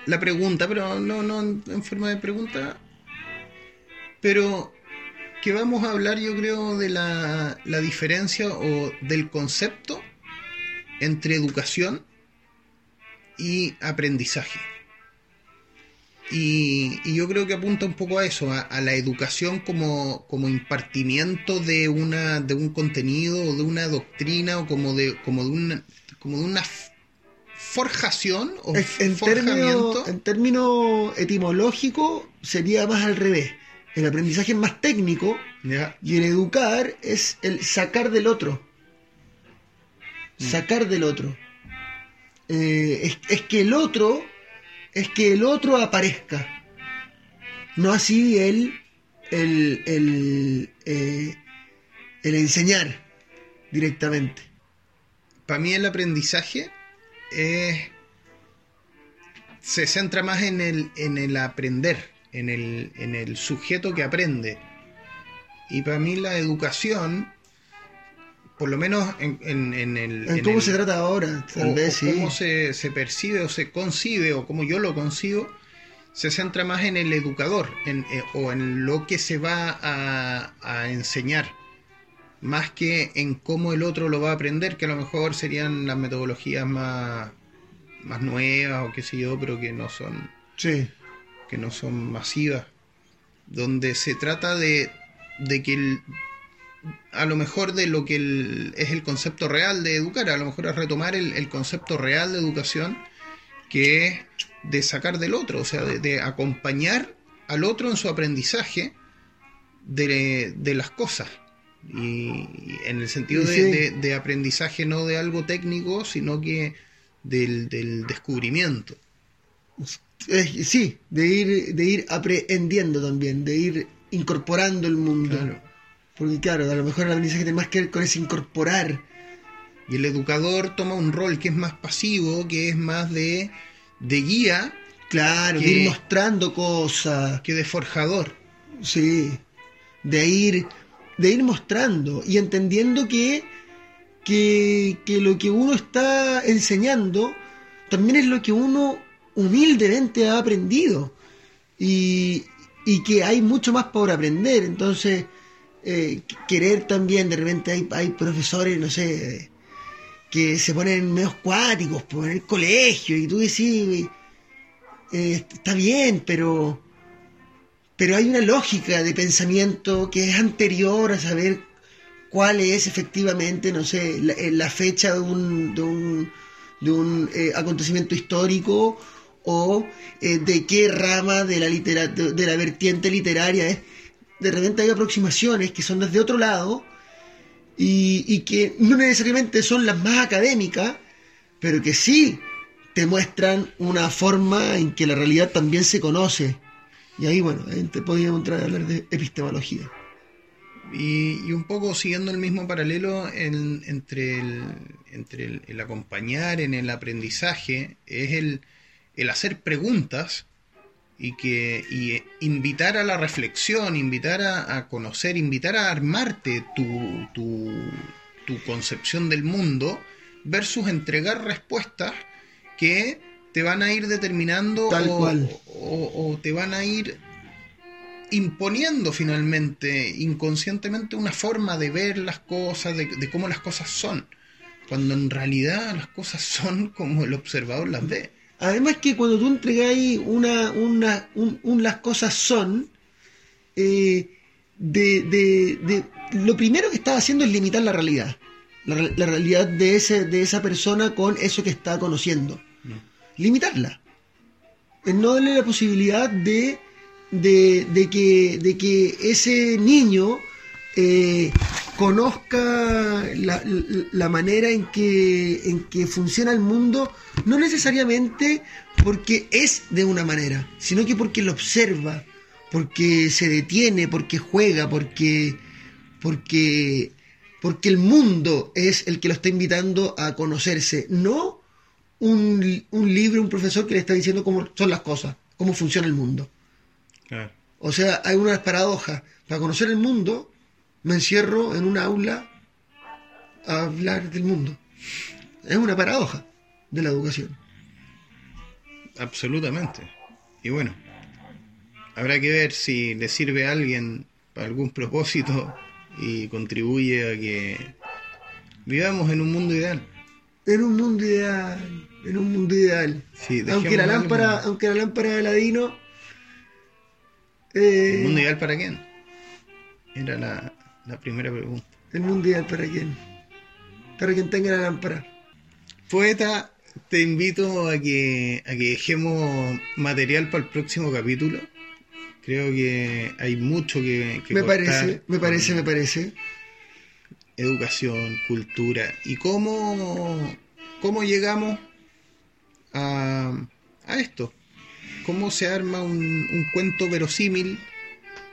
la pregunta, pero no, no en en forma de pregunta. Pero que vamos a hablar, yo creo, de la, la diferencia o del concepto entre educación y aprendizaje. Y, y yo creo que apunta un poco a eso, a, a la educación como, como impartimiento de una de un contenido o de una doctrina o como de como de una como de una forjación o en, en forjamiento. términos en términos etimológicos sería más al revés el aprendizaje es más técnico Y el educar es el sacar del otro. Sacar del otro. Eh, es, es que el otro, es que el otro aparezca. No así el, el, el, eh, el enseñar directamente. para mí el aprendizaje se centra más en el, en el aprender, en el, en el sujeto que aprende. Y para mí la educación, por lo menos en, en- en el... En ¿Cómo el- se trata ahora? Tal o, vez o sí. cómo se, se percibe o se concibe o cómo yo lo concibo, se centra más en el educador en, eh, o en lo que se va a, a enseñar, más que en cómo el otro lo va a aprender, que a lo mejor serían las metodologías más, más nuevas o qué sé yo, pero que no son Sí. que no son masivas, donde se trata de, de que el- a lo mejor de lo que el- es el concepto real de educar, a lo mejor es retomar el, el concepto real de educación, que es de sacar del otro, o sea, de, de acompañar al otro en su aprendizaje de, de las cosas. Y, y en el sentido de, sí. de- de aprendizaje no de algo técnico, sino que del, del descubrimiento. Eh, sí, de ir, de ir aprendiendo también, de ir incorporando el mundo. Claro. Porque claro, a lo mejor el aprendizaje tiene más que ver con ese incorporar. Y el educador toma un rol que es más pasivo, que es más de, de guía Claro, de ir mostrando cosas. que de forjador. Sí, de ir, de ir mostrando y entendiendo que, que, que lo que uno está enseñando también es lo que uno humildemente ha aprendido y, y que hay mucho más por aprender. Entonces, eh, querer también, de repente hay, hay profesores, no sé, que se ponen medio cuáticos por el colegio y tú decís, eh, está bien, pero pero hay una lógica de pensamiento que es anterior a saber cuál es efectivamente, no sé, la, eh, fecha de un, de un, de un acontecimiento histórico o de qué rama de la, litera- de la vertiente literaria es. De repente hay aproximaciones que son desde otro lado y, y que no necesariamente son las más académicas, pero que sí te muestran una forma en que la realidad también se conoce. Y ahí, bueno, te podríamos entrar a hablar de epistemología. Y, un poco siguiendo el mismo paralelo en- entre, el, entre el acompañar en el aprendizaje, es el, el hacer preguntas y que y eh, invitar a la reflexión, invitar a, a conocer, invitar a armarte tu, tu, tu concepción del mundo versus entregar respuestas que te van a ir determinando Tal o, cual. o- o te van a ir imponiendo finalmente, inconscientemente, una forma de ver las cosas, de, de cómo las cosas son, cuando en realidad las cosas son como el observador las ve. Además que cuando tú entregáis una, una, un, un las cosas son, eh, de, de- de- lo primero que estás haciendo es limitar la realidad. La, re- la realidad de, ese, de esa persona con eso que está conociendo. Limitarla. Es no darle la posibilidad de, de, de que, de que ese niño eh, conozca la- la manera en que, en que funciona el mundo, no necesariamente porque es de una manera, sino que porque lo observa, porque se detiene, porque juega, porque, porque, porque el mundo es el que lo está invitando a conocerse, no un, un libro, un profesor que le está diciendo cómo son las cosas, cómo funciona el mundo. O sea, hay una paradoja. Para conocer el mundo, me encierro en un aula a hablar del mundo. Es una paradoja de la educación. Absolutamente. Y bueno, habrá que ver si le sirve a alguien para algún propósito y contribuye a que vivamos en un mundo ideal. En un mundo ideal, en un mundo ideal. Sí, aunque la lámpara, algo. aunque la lámpara de Aladino eh, ¿El mundo ideal para quién? Era la, la primera pregunta. el mundo ideal para quién? Para quien tenga la lámpara. Poeta, te invito a que, a que dejemos material para el próximo capítulo. Creo que hay mucho que, que Me cortar parece, me parece, me parece. Educación, cultura y cómo, cómo llegamos a, a esto. Cómo se arma un, un cuento verosímil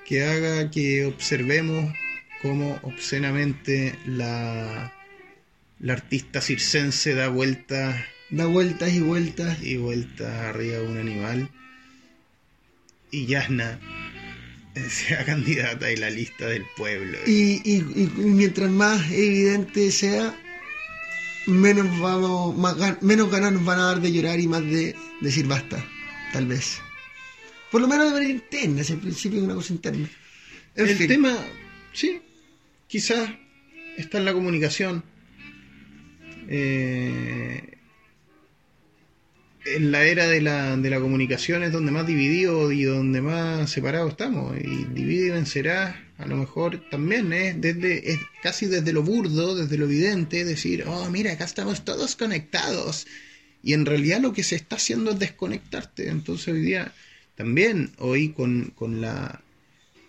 que haga que observemos cómo obscenamente la, la artista circense da vueltas Da vueltas y vueltas. y vueltas arriba de un animal. Y Yasna sea candidata de la lista del pueblo. Y, y- y mientras más evidente sea, menos vamos, más menos ganas nos van a dar de llorar y más de decir basta, tal vez. Por lo menos de manera interna, si al principio es una cosa interna. En el fin, tema, sí, quizás está en la comunicación. Eh, en la era de la, de la comunicación es donde más dividido y donde más separado estamos. Y divide y vencerás, a lo mejor también es desde es casi desde lo burdo, desde lo evidente, decir, oh, mira, acá estamos todos conectados. Y en realidad lo que se está haciendo es desconectarte. Entonces hoy día también, hoy con, con la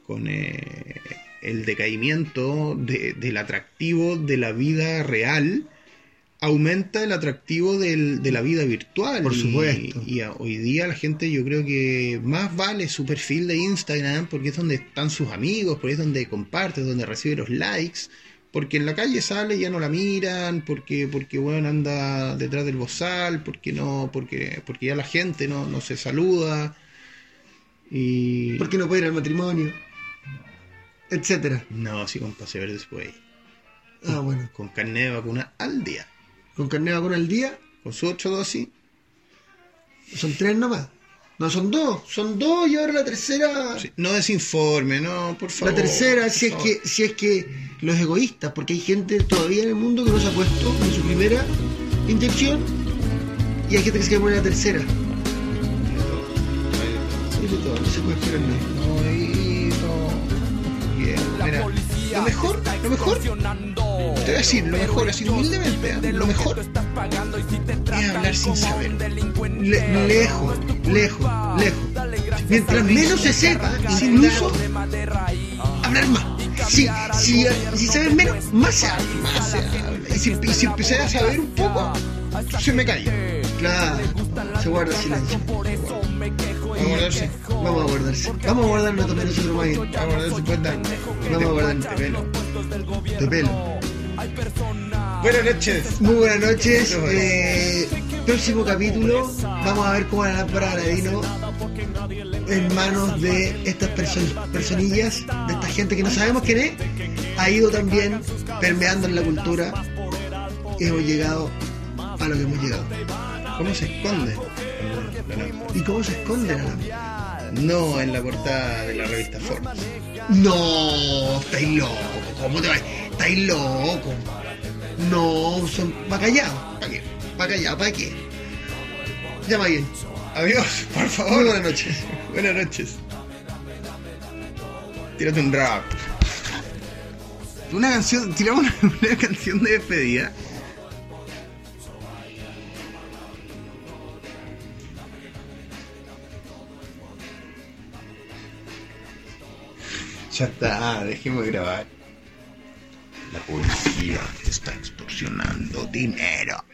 con eh, el decaimiento de- del atractivo de la vida real, aumenta el atractivo del- de la vida virtual. Por supuesto. Y, a- hoy día la gente yo creo que más vale su perfil de Instagram porque es donde están sus amigos, porque es donde comparte, es donde recibe los likes. Porque en la calle sale y ya no la miran, porque, porque bueno, anda detrás del bozal, porque no, porque, porque ya la gente no, no se saluda. Y. ¿por qué no puede ir al matrimonio? Etcétera. No, sí, con pase verde después. Ah, bueno. Con carne de vacuna al día. Con carne de vacuna al día, Con su ocho dosis. son tres nomás. No, son dos. Son dos y ahora la tercera. Sí, No desinforme, no, por favor. La tercera, si es favor. que, si es que los egoístas, porque hay gente todavía en el mundo que no se ha puesto en su primera inyección y hay gente que se quiere poner la tercera. Sí, de todo, no se puede esperar nada. No, y no. Bien, mira, lo mejor, lo mejor, te voy a decir, lo mejor, así humildemente, ¿eh? lo mejor es hablar sin saber. Le- lejos, lejos, lejos. Mientras menos se sepa, incluso hablar más. Si, si, si sabes menos, más se habla. Más se. Y si, empecé a saber un poco, se me calla. Claro, se guarda silencio. A guardarse. Vamos a guardarse. Vamos a guardarnos también nosotros más bien. Va a guardarse cuenta. Vamos a guardar de pelo. de pelo. Buenas noches. Muy buenas noches. eh, próximo capítulo. Vamos a ver cómo la lámpara de Aladino en manos de estas perso- personillas, de esta gente que no sabemos quién es, ha ido también permeando en la cultura y hemos llegado a lo que hemos llegado. ¿Cómo se esconde? ¿Y cómo se esconde la lámpara? No en la portada de la revista Forbes. No, estáis loco. ¿Cómo te va? Estáis loco. No, son va callado. ¿Para qué? Va callado, ¿para qué? Llama bien. Adiós, por favor. Buenas noches. Buenas noches. Tírate un rap. Una canción, tiramos una, una canción de despedida. Ya está, dejemos de grabar. La policía está extorsionando dinero.